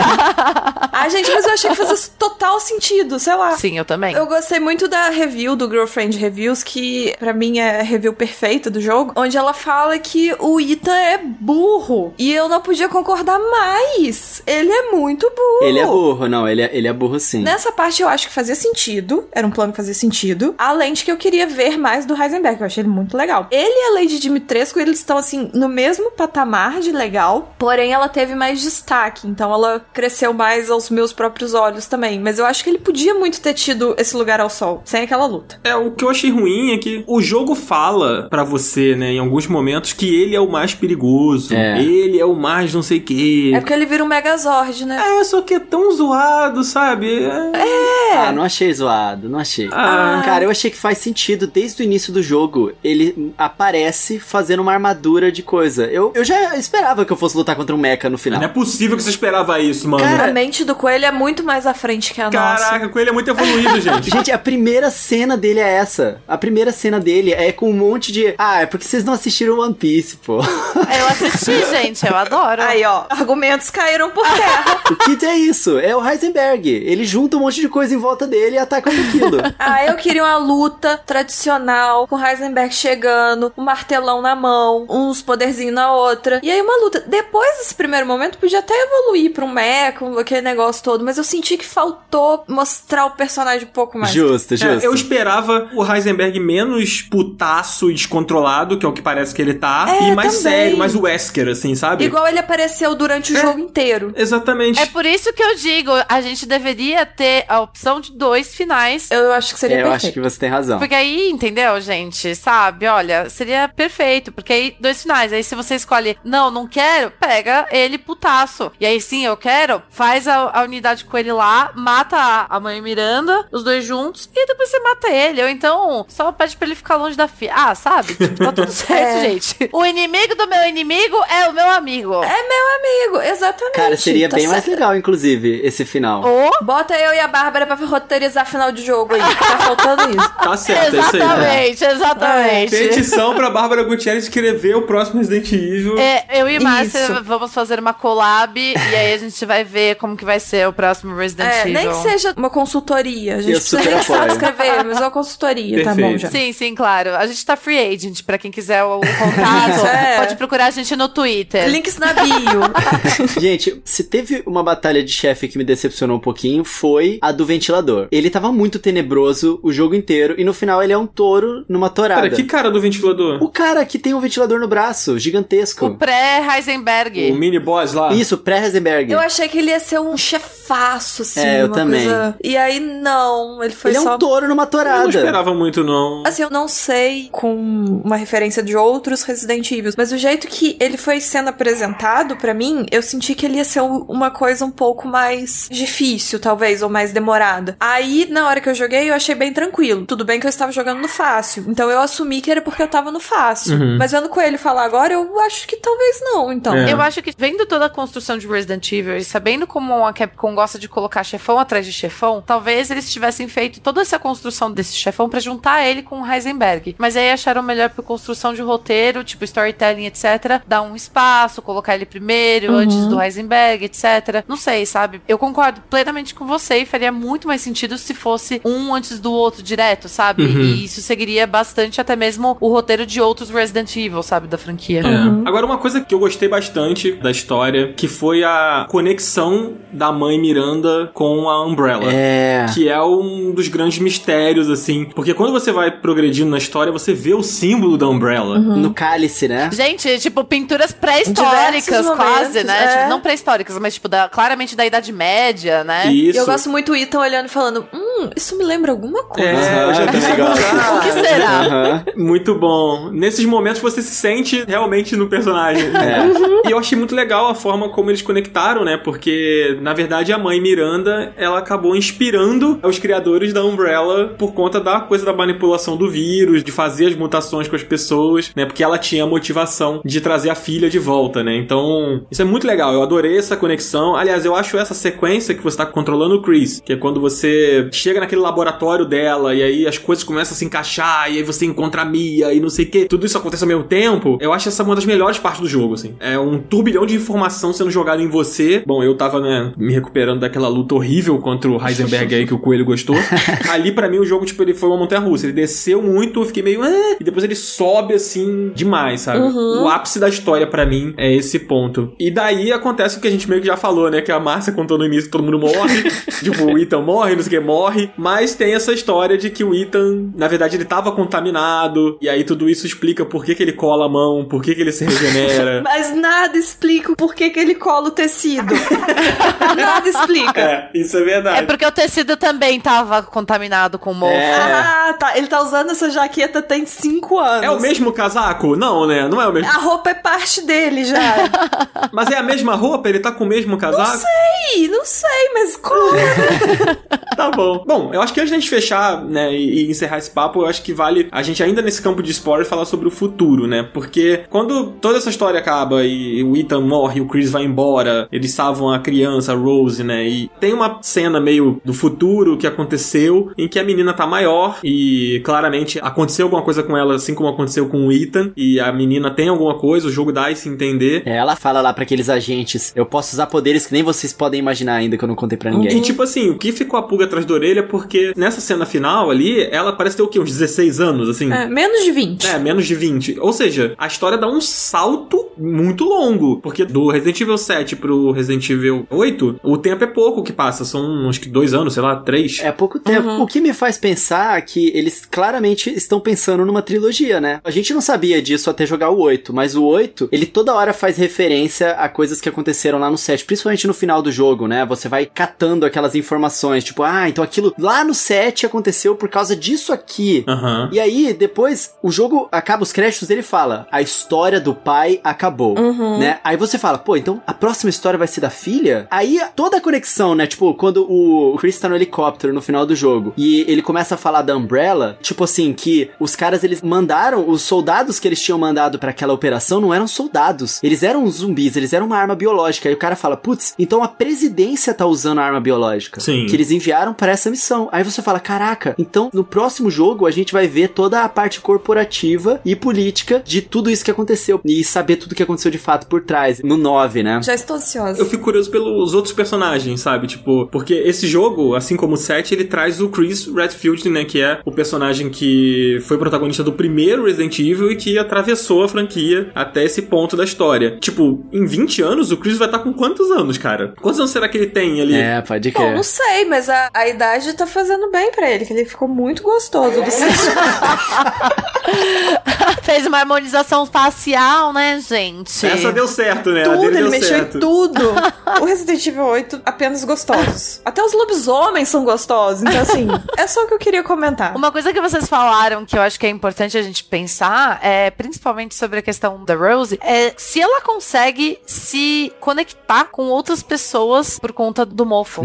Ai, gente, mas eu achei que fazia total sentido, sei lá. Sim, eu também. Eu gostei muito da review do Girlfriend Reviews, que pra mim é a review perfeita do jogo, onde ela fala que o Ethan é burro. E eu não podia concordar mais. Ele é muito burro. Ele é burro, não, ele é, ele é burro sim. Nessa parte eu acho que fazia sentido. Era um plano que fazia sentido. Além de que eu queria ver mais do Heisenberg. Eu achei ele muito legal. Ele e a Lady Dimitrescu, eles estão assim, no mesmo patamar de legal. Porém, ela teve mais destaque. Então ela cresceu mais aos meus próprios olhos também. Mas eu acho que ele podia muito ter tido esse lugar ao sol. Sem aquela luta. É, o que eu achei ruim é que o jogo fala pra você, né, em alguns momentos, que ele é o mais perigoso. É. Ele é o mais não sei o quê. É porque ele vira um Megazord, né? É, só que é tão zoado, sabe? É. Ah, não achei zoado, não achei. Ah. Cara, eu achei que faz sentido desde o início do jogo. Ele aparece fazendo uma armadura de coisa. Eu, eu já esperava que eu fosse lutar contra um mecha no final. Não é possível que você esperava isso, mano. Cara, A mente do coelho é muito mais à frente que a nossa. Caraca, com ele é muito evoluído, gente. Gente, a primeira cena dele é essa. A primeira cena dele é com um monte de. Ah, é porque vocês não assistiram One Piece, pô. Eu assisti, gente, eu adoro. Aí, ó, argumentos caíram por terra. o Kid é isso, é o Heisenberg. Ele junta um monte de coisa em volta dele e ataca o Kilo. ah, eu queria uma luta tradicional, com Heisenberg chegando, um martelão na mão, uns poderzinhos na outra. E aí uma luta. Depois desse primeiro momento, podia até evoluir pra um mecha, aquele negócio todo, mas eu senti que faltou mostrar o personagem um pouco mais. Justo, É, justo. eu esperava o Heisenberg menos putaço e descontrolado, que é o que parece que ele tá, É, e mais também. sério, mais Wesker, assim, sabe? Igual ele apareceu durante o jogo inteiro. Exatamente. É por isso que eu digo, a gente deveria ter a opção de dois finais. Eu acho que seria É, eu perfeito. acho que você tem razão. Porque aí, entendeu, gente? Sabe? Olha, seria perfeito. Porque aí, dois finais. Aí, se você escolhe, não, não quero, pega ele putaço. E aí, sim, eu quero, faz a, a unidade com ele lá, mata a, mãe Miranda, os dois juntos, e depois você mata ele. Ou então, só pede pra ele ficar longe da filha. Ah, sabe? Tipo, tá tudo certo, É. gente. O inimigo do meu inimigo é o meu amigo. É meu amigo, exatamente. Cara, seria Tá bem mais certo. legal, inclusive, esse final. Ou Bota eu e a Bárbara pra roteirizar final de jogo aí. Tá faltando isso. Tá certo, é isso aí. Exatamente, exatamente. Petição pra Bárbara Gutierrez escrever o próximo Resident Evil. É, eu e Márcia Isso. vamos fazer uma collab e aí a gente vai ver como que vai ser o próximo Resident É, Evil. nem que seja uma consultoria. A gente Eu precisa sabe escrever, mas uma consultoria, tá bom já. Sim, sim, claro. A gente tá free agent, pra quem quiser o contato, é. pode procurar a gente no Twitter. Links na bio. Gente, se teve uma batalha de chefe que me decepcionou um pouquinho, foi a do ventilador. Ele tava muito tenebroso o jogo inteiro, e no final ele é um touro numa torada. Pera, que cara do ventilador? O cara que tem um ventilador no braço, gigantesco. O pré-Heisenberg. O mini boss lá? Isso, pré-Heisenberg. Eu achei que ele ia ser um chefaço, assim. É, eu uma também. coisa- E aí, não. Ele foi Ele é só. um touro numa Eu não torada. esperava muito, não. Assim, eu não sei com uma referência de outros Resident Evil, mas o jeito que ele foi sendo apresentado pra mim, eu senti que ele ia ser um- uma coisa um pouco mais difícil, talvez, ou mais demorada. Aí, na hora que eu joguei, eu achei bem tranquilo. Tudo bem que eu estava jogando no fácil, então eu assumi que era porque eu tava no fácil. Uhum. Mas vendo com ele falar agora, eu acho que talvez não, então. É. Eu acho que vendo toda a construção de Resident Evil e sabendo como a Capcom gosta de colocar chefão atrás de chefão, talvez eles tivessem feito toda essa construção desse chefão pra juntar ele com o Heisenberg. Mas aí acharam melhor por construção de roteiro, tipo storytelling, etc, dar um espaço, colocar ele primeiro, antes do Heisenberg, etc. Não sei, sabe? Eu concordo plenamente com você e faria muito mais sentido se fosse um antes do outro direto, sabe? Uhum. E isso seguiria bastante até mesmo o roteiro de outros Resident Evil, sabe? Da franquia. É. Agora, uma coisa que eu gostei bastante da história, que foi a conexão da mãe Miranda com a Umbrella. É. Que é um dos grandes mistérios, assim. Porque quando você vai progredindo na história, você vê o símbolo da Umbrella. No cálice, né? Gente, tipo, pinturas pré-históricas, quase, né? é. Tipo, não pré-históricas, mas, tipo, da- claramente da Idade Média, né? E Isso. eu gosto muito do Ethan olhando e falando, hum, isso me lembra alguma coisa. É, eu já em legal. O que será? Aham. Muito bom. Nesses momentos você se sente realmente no personagem. É. E eu achei muito legal a forma como eles conectaram, né? Porque, na verdade, a mãe Miranda, ela acabou inspirando os criadores da Umbrella por conta da coisa da manipulação do vírus, de fazer as mutações com as pessoas, né? Porque ela tinha a motivação de trazer a filha de volta, né? Então, isso é muito legal. Eu adorei essa conexão. Aliás, eu acho essa sequência que você tá controlando o Chris, que é quando você chega naquele laboratório dela e aí as coisas começam a se encaixar e aí você encontra a Mia e não sei o que. Tudo isso acontece ao mesmo tempo. Eu acho essa uma das melhores partes do jogo, assim. É um turbilhão de informação sendo jogada em você. Bom, eu tava, né, me recuperando daquela luta horrível contra o Heisenberg aí que o Coelho gostou. Ali, pra mim, o jogo, tipo, ele foi uma montanha russa. Ele desceu muito, eu fiquei meio. "Ah", e depois ele sobe, assim, demais, sabe? O ápice da história, pra mim, é esse ponto. E daí acontece o que a gente meio que já falou, né? Que a Márcia contou no início que todo mundo morre. tipo, o Ethan morre, não sei o que, morre. Mas tem essa história de que o Ethan, na verdade, ele tava contaminado. E aí tudo isso explica por que, que ele cola a mão, por que, que ele se regenera. Mas nada explica o porquê que ele cola o tecido. nada explica. é, isso é verdade. É porque o tecido também tava contaminado com mofo. É. Ah, tá. Ele tá usando essa jaqueta tem cinco anos. É o mesmo casaco? Não, né? Não é o mesmo. A roupa é parte dele já. Mas é a mesma roupa? Ele tá com o mesmo casaco? Ih, não sei, mas como? Tá bom. Bom, eu acho que antes de a gente fechar, né, e, e encerrar esse papo, eu acho que vale a gente ainda nesse campo de spoiler falar sobre o futuro, né? Porque quando toda essa história acaba e o Ethan morre, o Chris vai embora, eles salvam a criança, a Rose, né? E tem uma cena meio do futuro que aconteceu em que a menina tá maior e claramente aconteceu alguma coisa com ela, assim como aconteceu com o Ethan, e a menina tem alguma coisa, o jogo dá a se entender. É, Ela fala lá pra aqueles agentes: Eu posso usar poderes que nem vocês podem imaginar ainda que eu não contei pra ninguém. E tipo assim, o que ficou a pulga atrás da orelha é porque nessa cena final ali, ela parece ter o quê? Uns 16 anos, assim? É, menos de 20. É, menos de 20. Ou seja, a história dá um salto muito longo. Porque do Resident Evil 7 pro Resident Evil 8, o tempo é pouco que passa. São acho que dois anos, sei lá, três. É pouco tempo. O que me faz pensar que eles claramente estão pensando numa trilogia, né? A gente não sabia disso até jogar o 8, mas o 8, ele toda hora faz referência a coisas que aconteceram lá no 7, principalmente no final do jogo, né? Você vai catando aquelas informações, tipo, ah, então aquilo lá no 7 aconteceu por causa disso aqui. Aham. E aí, depois, o jogo acaba os créditos, ele fala: a história do pai acabou, né? Aí você fala, pô, então a próxima história vai ser da filha? Aí toda a conexão, né? Tipo, quando o Chris tá no helicóptero no final do jogo e ele começa a falar da Umbrella, tipo assim, que os caras eles mandaram, os soldados que eles tinham mandado pra aquela operação não eram soldados, eles eram zumbis, eles eram uma arma biológica. Aí o cara fala, putz, então a presidência tá usando a arma biológica. Sim. Que eles enviaram para essa missão. Aí você fala, caraca, então no próximo jogo a gente vai ver toda a parte corporativa e política de tudo isso que aconteceu e saber tudo que aconteceu de fato por trás. No 9, né? Já estou ansiosa. Eu fico curioso pelos outros personagens, sabe? Tipo, porque esse jogo, assim como o 7, ele traz o Chris Redfield, né? Que é o personagem que foi protagonista do primeiro Resident Evil e que atravessou a franquia até esse ponto da história. Tipo, em 20 anos, o Chris vai estar com quantos anos, cara? Quantos anos será que ele tem ali? É, pode Bom, crer. não sei, mas a, a idade tá fazendo bem pra ele, que ele ficou muito gostoso do. Fez uma harmonização facial, né, gente? Essa deu certo, né? Tudo, ele mexeu certo. em tudo. O Resident Evil 8, apenas gostosos. Até os lobisomens são gostosos. Então, assim, é só o que eu queria comentar. Uma coisa que vocês falaram que eu acho que é importante a gente pensar, é principalmente sobre a questão da Rose, é se ela consegue se conectar com outras pessoas por conta do mofo.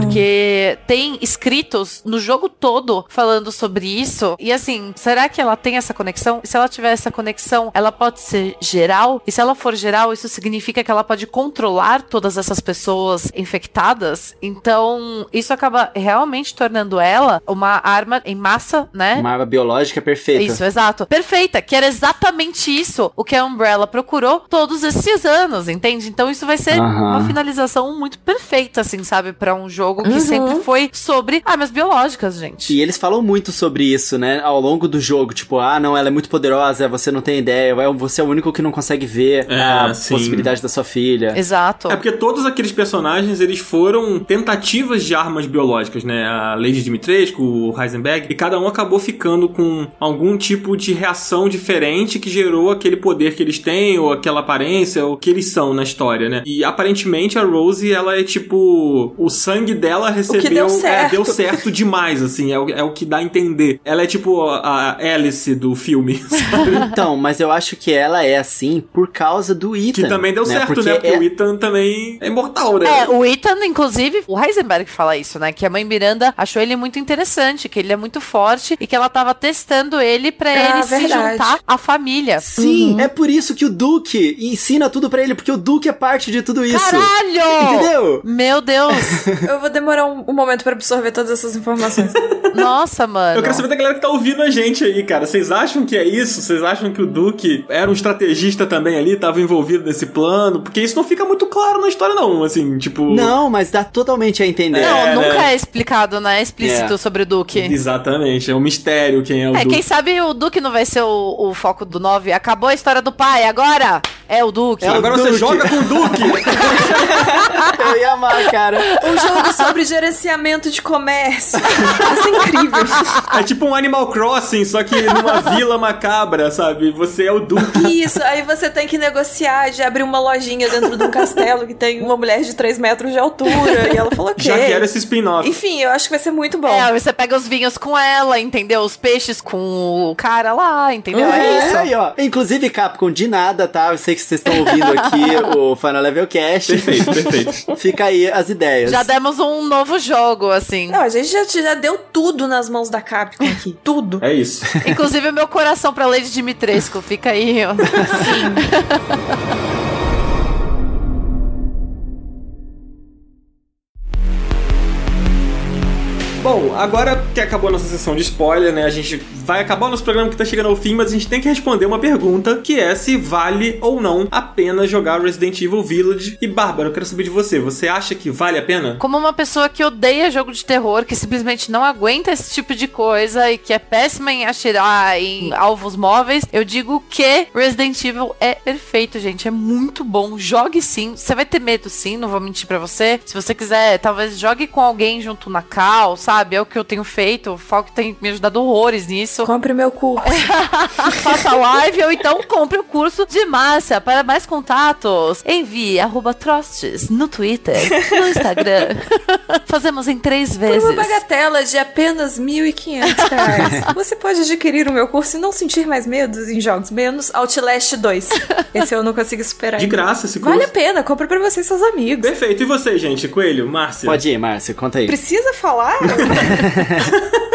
Porque tem escritos no jogo todo falando sobre isso. E assim, será que ela tem essa conexão? E se ela tiver essa conexão, ela pode ser geral? E se ela for geral, isso significa que ela pode controlar todas essas pessoas infectadas? Então, isso acaba realmente tornando ela uma arma em massa, né? Uma arma biológica perfeita. Isso, exato. Perfeita, que era exatamente isso o que a Umbrella procurou todos esses anos, entende? Então isso vai ser Aham. uma finalização muito perfeita, assim, sabe? Pra um jogo que sempre foi sobre armas biológicas, gente. E eles falam muito sobre isso, né? Ao longo do jogo. Tipo, ah, não, ela é muito poderosa, você não tem ideia, é- você é o único que não consegue ver É, a sim. possibilidade da sua filha. Exato. É porque todos aqueles personagens, eles foram tentativas de armas biológicas, né? A Lady Dimitrescu, o Heisenberg, e cada um acabou ficando com algum tipo de reação diferente que gerou aquele poder que eles têm, ou aquela aparência, ou que eles são na história, né? E aparentemente a Rose ela é tipo. O sangue dela recebeu. deu É, certo. deu certo demais, assim. É o, é o que dá a entender. Ela é tipo a a Alice do filme. sabe? Então, mas eu acho que ela é assim por causa do Ethan. que também deu né? certo, Porque né? Porque é- o Ethan também é imortal, né? É, o Ethan, inclusive, o Heisenberg fala isso, né? Que a mãe Miranda achou ele muito interessante, que ele é muito forte e que ela tava testando ele pra Ah, ele se verdade. juntar à família. Sim, é por isso que o Duke ensina tudo pra ele, porque o Duke é parte de tudo isso. Caralho! Entendeu? Meu Deus! Eu vou demorar um, um momento pra absorver todas essas informações. Nossa, mano. Eu quero saber da galera que tá ouvindo a gente aí, cara. Vocês acham que é isso? Vocês acham que o Duke era um estrategista também ali, tava envolvido nesse plano? Porque isso não fica muito claro na história, não. Assim, tipo. Não, mas dá totalmente a entender. Não, É, nunca né? é explicado, né? Explícito É. sobre o Duque. Exatamente. É um mistério quem é o É, Duke. quem sabe o Duque não vai ser o, o foco do 9. Acabou a história do pai, agora é o Duque. É o Agora você joga com o Duke. Eu ia amar, cara. um jogo sobre gerenciamento de comércio. Isso é incrível. é tipo um Animal Crossing, só que numa vila macabra, sabe? Você é o Duke. Isso, aí você tem que negociar de abrir uma lojinha dentro de um castelo que tem uma mulher de 3 metros de altura. E ela falou, ok. Já quero esse spin-off. Enfim, eu acho que vai ser muito bom. É, você pega os vinhos com ela, entendeu? Os peixes com o cara lá, entendeu? É isso. aí, ó. Inclusive, Capcom, de nada, tá? Eu sei que vocês estão ouvindo aqui o Final Level Cast. Perfeito, perfeito. Fica aí as ideias. Já demos um novo jogo, assim. Não, a gente já, já deu tudo nas mãos da Capcom aqui. Tudo. É isso. Inclusive o meu coração pra Lady Dimitrescu. Fica aí, ó. Bom, agora que acabou a nossa sessão de spoiler, né? A gente vai acabar o nosso programa que tá chegando ao fim, mas a gente tem que responder uma pergunta, que é se vale ou não a pena jogar Resident Evil Village. E Bárbara, eu quero saber de você. Você acha que vale a pena? Como uma pessoa que odeia jogo de terror, que simplesmente não aguenta esse tipo de coisa e que é péssima em atirar em alvos móveis, eu digo que Resident Evil é perfeito, gente. É muito bom. Jogue sim. Você vai ter medo sim, não vou mentir pra você. Se você quiser, talvez jogue com alguém junto na cal, sabe? É o que eu tenho feito. O Falk tem me ajudado horrores nisso. Compre meu curso. Faça live ou então compre o curso de Márcia. Para mais contatos, envie arroba Trostes no Twitter, no Instagram. Fazemos em três Por vezes. uma bagatela de apenas 1.500 reais, você pode adquirir o meu curso e não sentir mais medos em jogos, menos Outlast 2. Esse eu não consigo superar. De ainda. graça esse curso. Vale a pena, compra pra você e seus amigos. Perfeito. E você, gente? Coelho, Márcia? Pode ir, Márcia, conta aí. Precisa falar?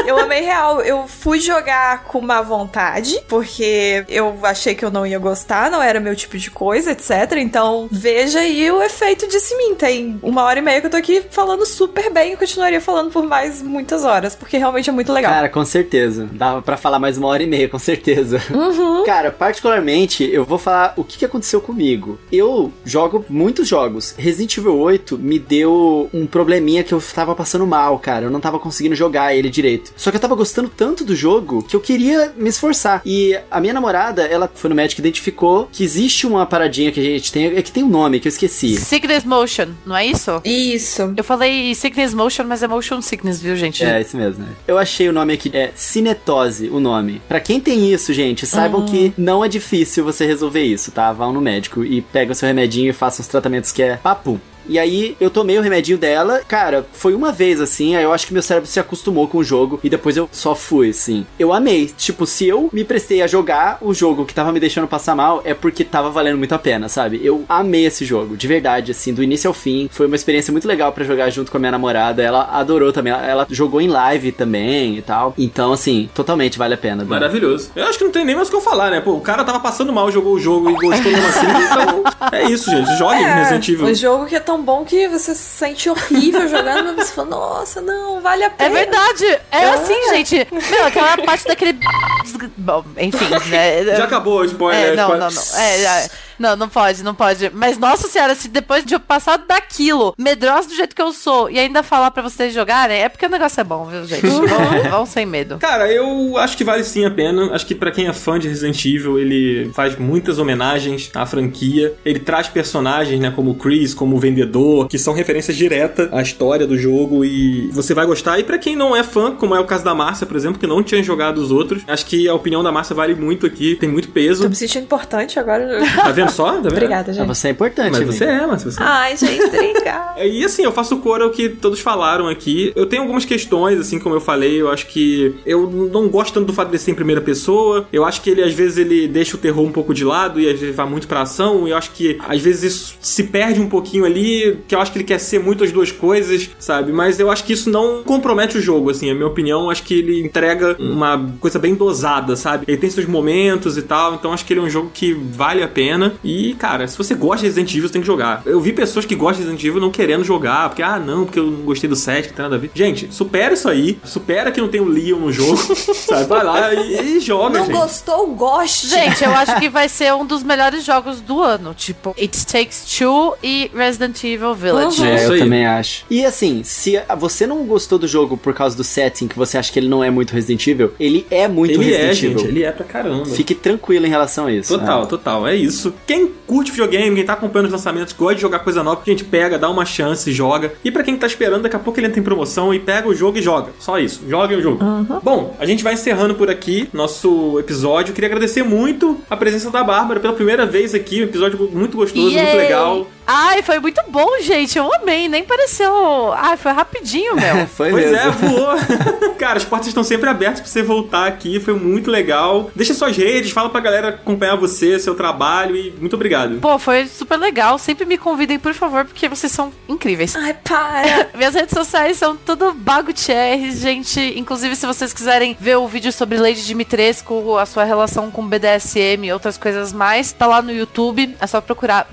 eu amei real. Eu fui jogar com má vontade, porque eu achei que eu não ia gostar, não era meu tipo de coisa, etc. Então, veja aí o efeito disso mim. Tem uma hora e meia que eu tô aqui falando super bem e continuaria falando por mais muitas horas, porque realmente é muito legal. Cara, com certeza. Dava pra falar mais uma hora e meia, com certeza. Uhum. Cara, particularmente, eu vou falar o que, que aconteceu comigo. Eu jogo muitos jogos. Resident Evil 8 me deu um probleminha que eu tava passando mal, cara. Eu não tava conseguindo jogar ele direito. Só que eu tava gostando tanto do jogo que eu queria me esforçar. E a minha namorada, ela foi no médico e identificou que existe uma paradinha que a gente tem. É que tem um nome que eu esqueci. Sickness Motion, não é isso? Isso. Eu falei Sickness Motion, mas é Motion Sickness, viu, gente? É, esse mesmo. né? Eu achei o nome aqui, é cinetose o nome. Pra quem tem isso, gente, saibam que não é difícil você resolver isso, tá? Vão no médico e pega o seu remedinho e faça os tratamentos que é papo. E aí eu tomei o remedinho dela, cara, foi uma vez assim, aí eu acho que meu cérebro se acostumou com o jogo e depois eu só fui, assim. Eu amei. Tipo, se eu me prestei a jogar o jogo que tava me deixando passar mal, é porque tava valendo muito a pena, sabe? Eu amei esse jogo, de verdade, assim, do início ao fim. Foi uma experiência muito legal pra jogar junto com a minha namorada. Ela adorou também, ela, ela jogou em live também e tal. Então, assim, totalmente vale a pena. Maravilhoso. Eu acho que não tem nem mais o que eu falar, né? Pô, o cara tava passando mal, jogou o jogo e gostou mesmo assim. Então, é isso, gente. Joguem Resident Evil. O jogo que é tão bom que você se sente horrível jogando, mas você fala, nossa, não, vale a É pena. verdade. É assim, gente. Meu, aquela parte daquele. Bom, enfim, né? Já acabou o spoiler. É, não, spoiler. não, não. É, é. Não, não pode, não pode. Mas, nossa senhora, se depois de eu passar daquilo, medrosa do jeito que eu sou, e ainda falar pra vocês jogarem, é porque o negócio é bom, viu, gente? Vão, vão sem medo. Cara, eu acho que vale sim a pena. Acho que pra quem é fã de Resident Evil, ele faz muitas homenagens à franquia. Ele traz personagens, né, como o Chris, como o Vendedor, que são referências diretas à história do jogo e você vai gostar. E pra quem não é fã, como é o caso da Márcia, por exemplo, que não tinha jogado os outros, acho que a opinião da Márcia vale muito aqui, tem muito peso. Tô me sentindo importante agora. Tá vendo só? Tá? Obrigada, Ah, gente. você é importante, Mas amigo. você é, Márcia. Você é. Ai, gente, obrigada. É, E assim, eu faço coro ao que todos falaram aqui. Eu tenho algumas questões, assim, como eu falei, eu acho que eu não gosto tanto do fato de ser em primeira pessoa. Eu acho que ele, às vezes, ele deixa o terror um pouco de lado e às vezes vai muito pra ação. E eu acho que, às vezes, isso se perde um pouquinho ali, que eu acho que ele quer ser muito as duas coisas, sabe? Mas eu acho que isso não compromete o jogo, assim, a minha opinião. eu Acho que ele entrega uma coisa bem dosada, sabe? Ele tem seus momentos e tal, então acho que ele é um jogo que vale a pena. E, cara, se você gosta de Resident Evil, você tem que jogar. Eu vi pessoas que gostam de Resident Evil não querendo jogar, porque, ah, não, porque eu não gostei do 7, que tem nada a ver. Gente, supera isso aí. Supera que não tem o Leon no jogo, sabe? Vai lá e, e joga, Não gente. gostou, goste. Gente, eu acho que vai ser um dos melhores jogos do ano. Tipo, It Takes Two e Resident Evil Village. Uhum. É, eu também acho. E assim, se você não gostou do jogo por causa do setting, que você acha que ele não é muito Resident Evil, ele é muito Ele é, Resident Evil. gente. Ele é pra caramba. Fique tranquilo em relação a isso. Total, né? total, é isso. Quem curte videogame, quem tá acompanhando os lançamentos, gosta de jogar coisa nova, a gente pega, dá uma chance, joga. E pra quem tá esperando, daqui a pouco ele entra em promoção e pega o jogo e joga. Só isso, joguem o jogo. Bom, a gente vai encerrando por aqui nosso episódio. Queria agradecer muito a presença da Bárbara pela primeira vez aqui, um episódio muito gostoso, muito Yay! legal. Ai, foi muito bom, gente. Eu amei. Nem pareceu. Ai, foi rapidinho, meu. Foi Pois mesmo. é, voou. Cara, as portas estão sempre abertas pra você voltar aqui, foi muito legal. Deixa suas redes, fala pra galera acompanhar você, seu trabalho e muito obrigado. Pô, foi super legal. Sempre me convidem, por favor, porque vocês são incríveis. Ai, para. Minhas redes sociais são tudo Bago Thierry, gente. Inclusive, se vocês quiserem ver o vídeo sobre Lady Dimitrescu, a sua relação com BDSM e outras coisas mais, tá lá no YouTube. É só procurar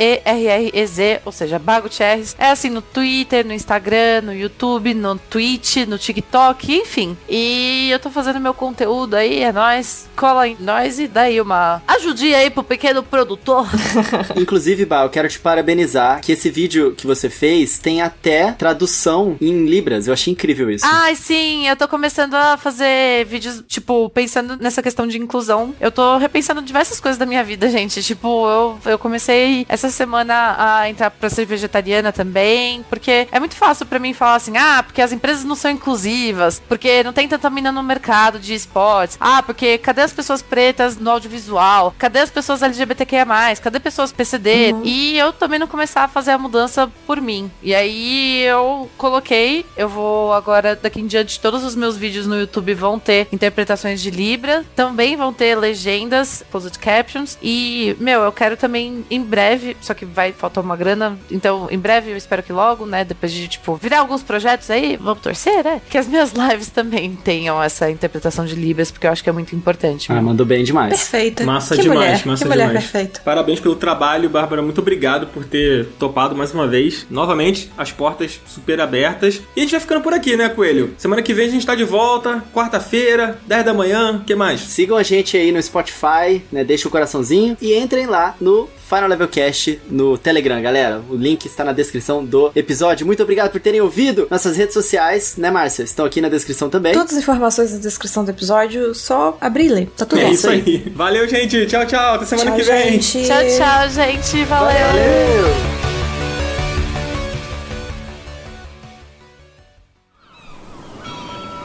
B-A-H-G-U-T-I-E-R-R-E-Z, ou seja, Bago Thierry. É assim no Twitter, no Instagram, no YouTube, no Twitch, no TikTok, enfim. E eu tô fazendo meu conteúdo aí, é nóis. Cola em nós e daí uma ajudinha aí pro pequeno produtor. Inclusive, Bah, eu quero te parabenizar que esse vídeo que você fez tem até tradução em Libras. Eu achei incrível isso. Ai, sim, eu tô começando a fazer vídeos, tipo, pensando nessa questão de inclusão. Eu tô repensando diversas coisas da minha vida, gente. Tipo, eu, eu comecei essa semana a entrar pra ser vegetariana também, porque é muito fácil pra mim falar assim, ah, porque as empresas não são inclusivas, porque não tem tanta mina no mercado de esportes, ah, porque cadê as pessoas pretas no audiovisual? Cadê as pessoas LGBTQIA+, cadê pessoas PCD? E eu também não começar a fazer a mudança por mim. E aí eu coloquei, eu vou agora, daqui em diante, todos os meus vídeos no YouTube vão ter interpretações de Libra, também vão ter legendas, closed captions, e, meu, eu quero também, em breve, só que vai faltar uma grana, então, em breve, eu espero que logo, né, depois de, tipo, virar alguns projetos aí, vamos torcer, né, que as minhas lives também tenham essa interpretação de Libras, porque eu acho que é muito importante. Ah, mandou bem demais. Perfeita. Massa que demais, mulher, massa que mulher demais. perfeita. Parabéns pelo trabalho, Bárbara. Muito obrigado por ter topado mais uma vez. Novamente, as portas super abertas. E a gente vai ficando por aqui, né, Coelho? Semana que vem a gente tá de volta, quarta-feira, 10 da manhã. O que mais? Sigam a gente aí no Spotify, né? Deixa o coraçãozinho e entrem lá no Final Level Cast no Telegram, galera. O link está na descrição do episódio. Muito obrigado por terem ouvido. Nossas redes sociais, né, Márcia? Estão aqui na descrição também. Todas as informações na descrição do episódio, só abrir e ler. Tá tudo é isso aí. Valeu, gente. Tchau, tchau. Até semana Tchau, que vem. gente. Tchau, tchau, gente. Valeu. Valeu!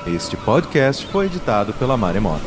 Este podcast foi editado pela Maremoto.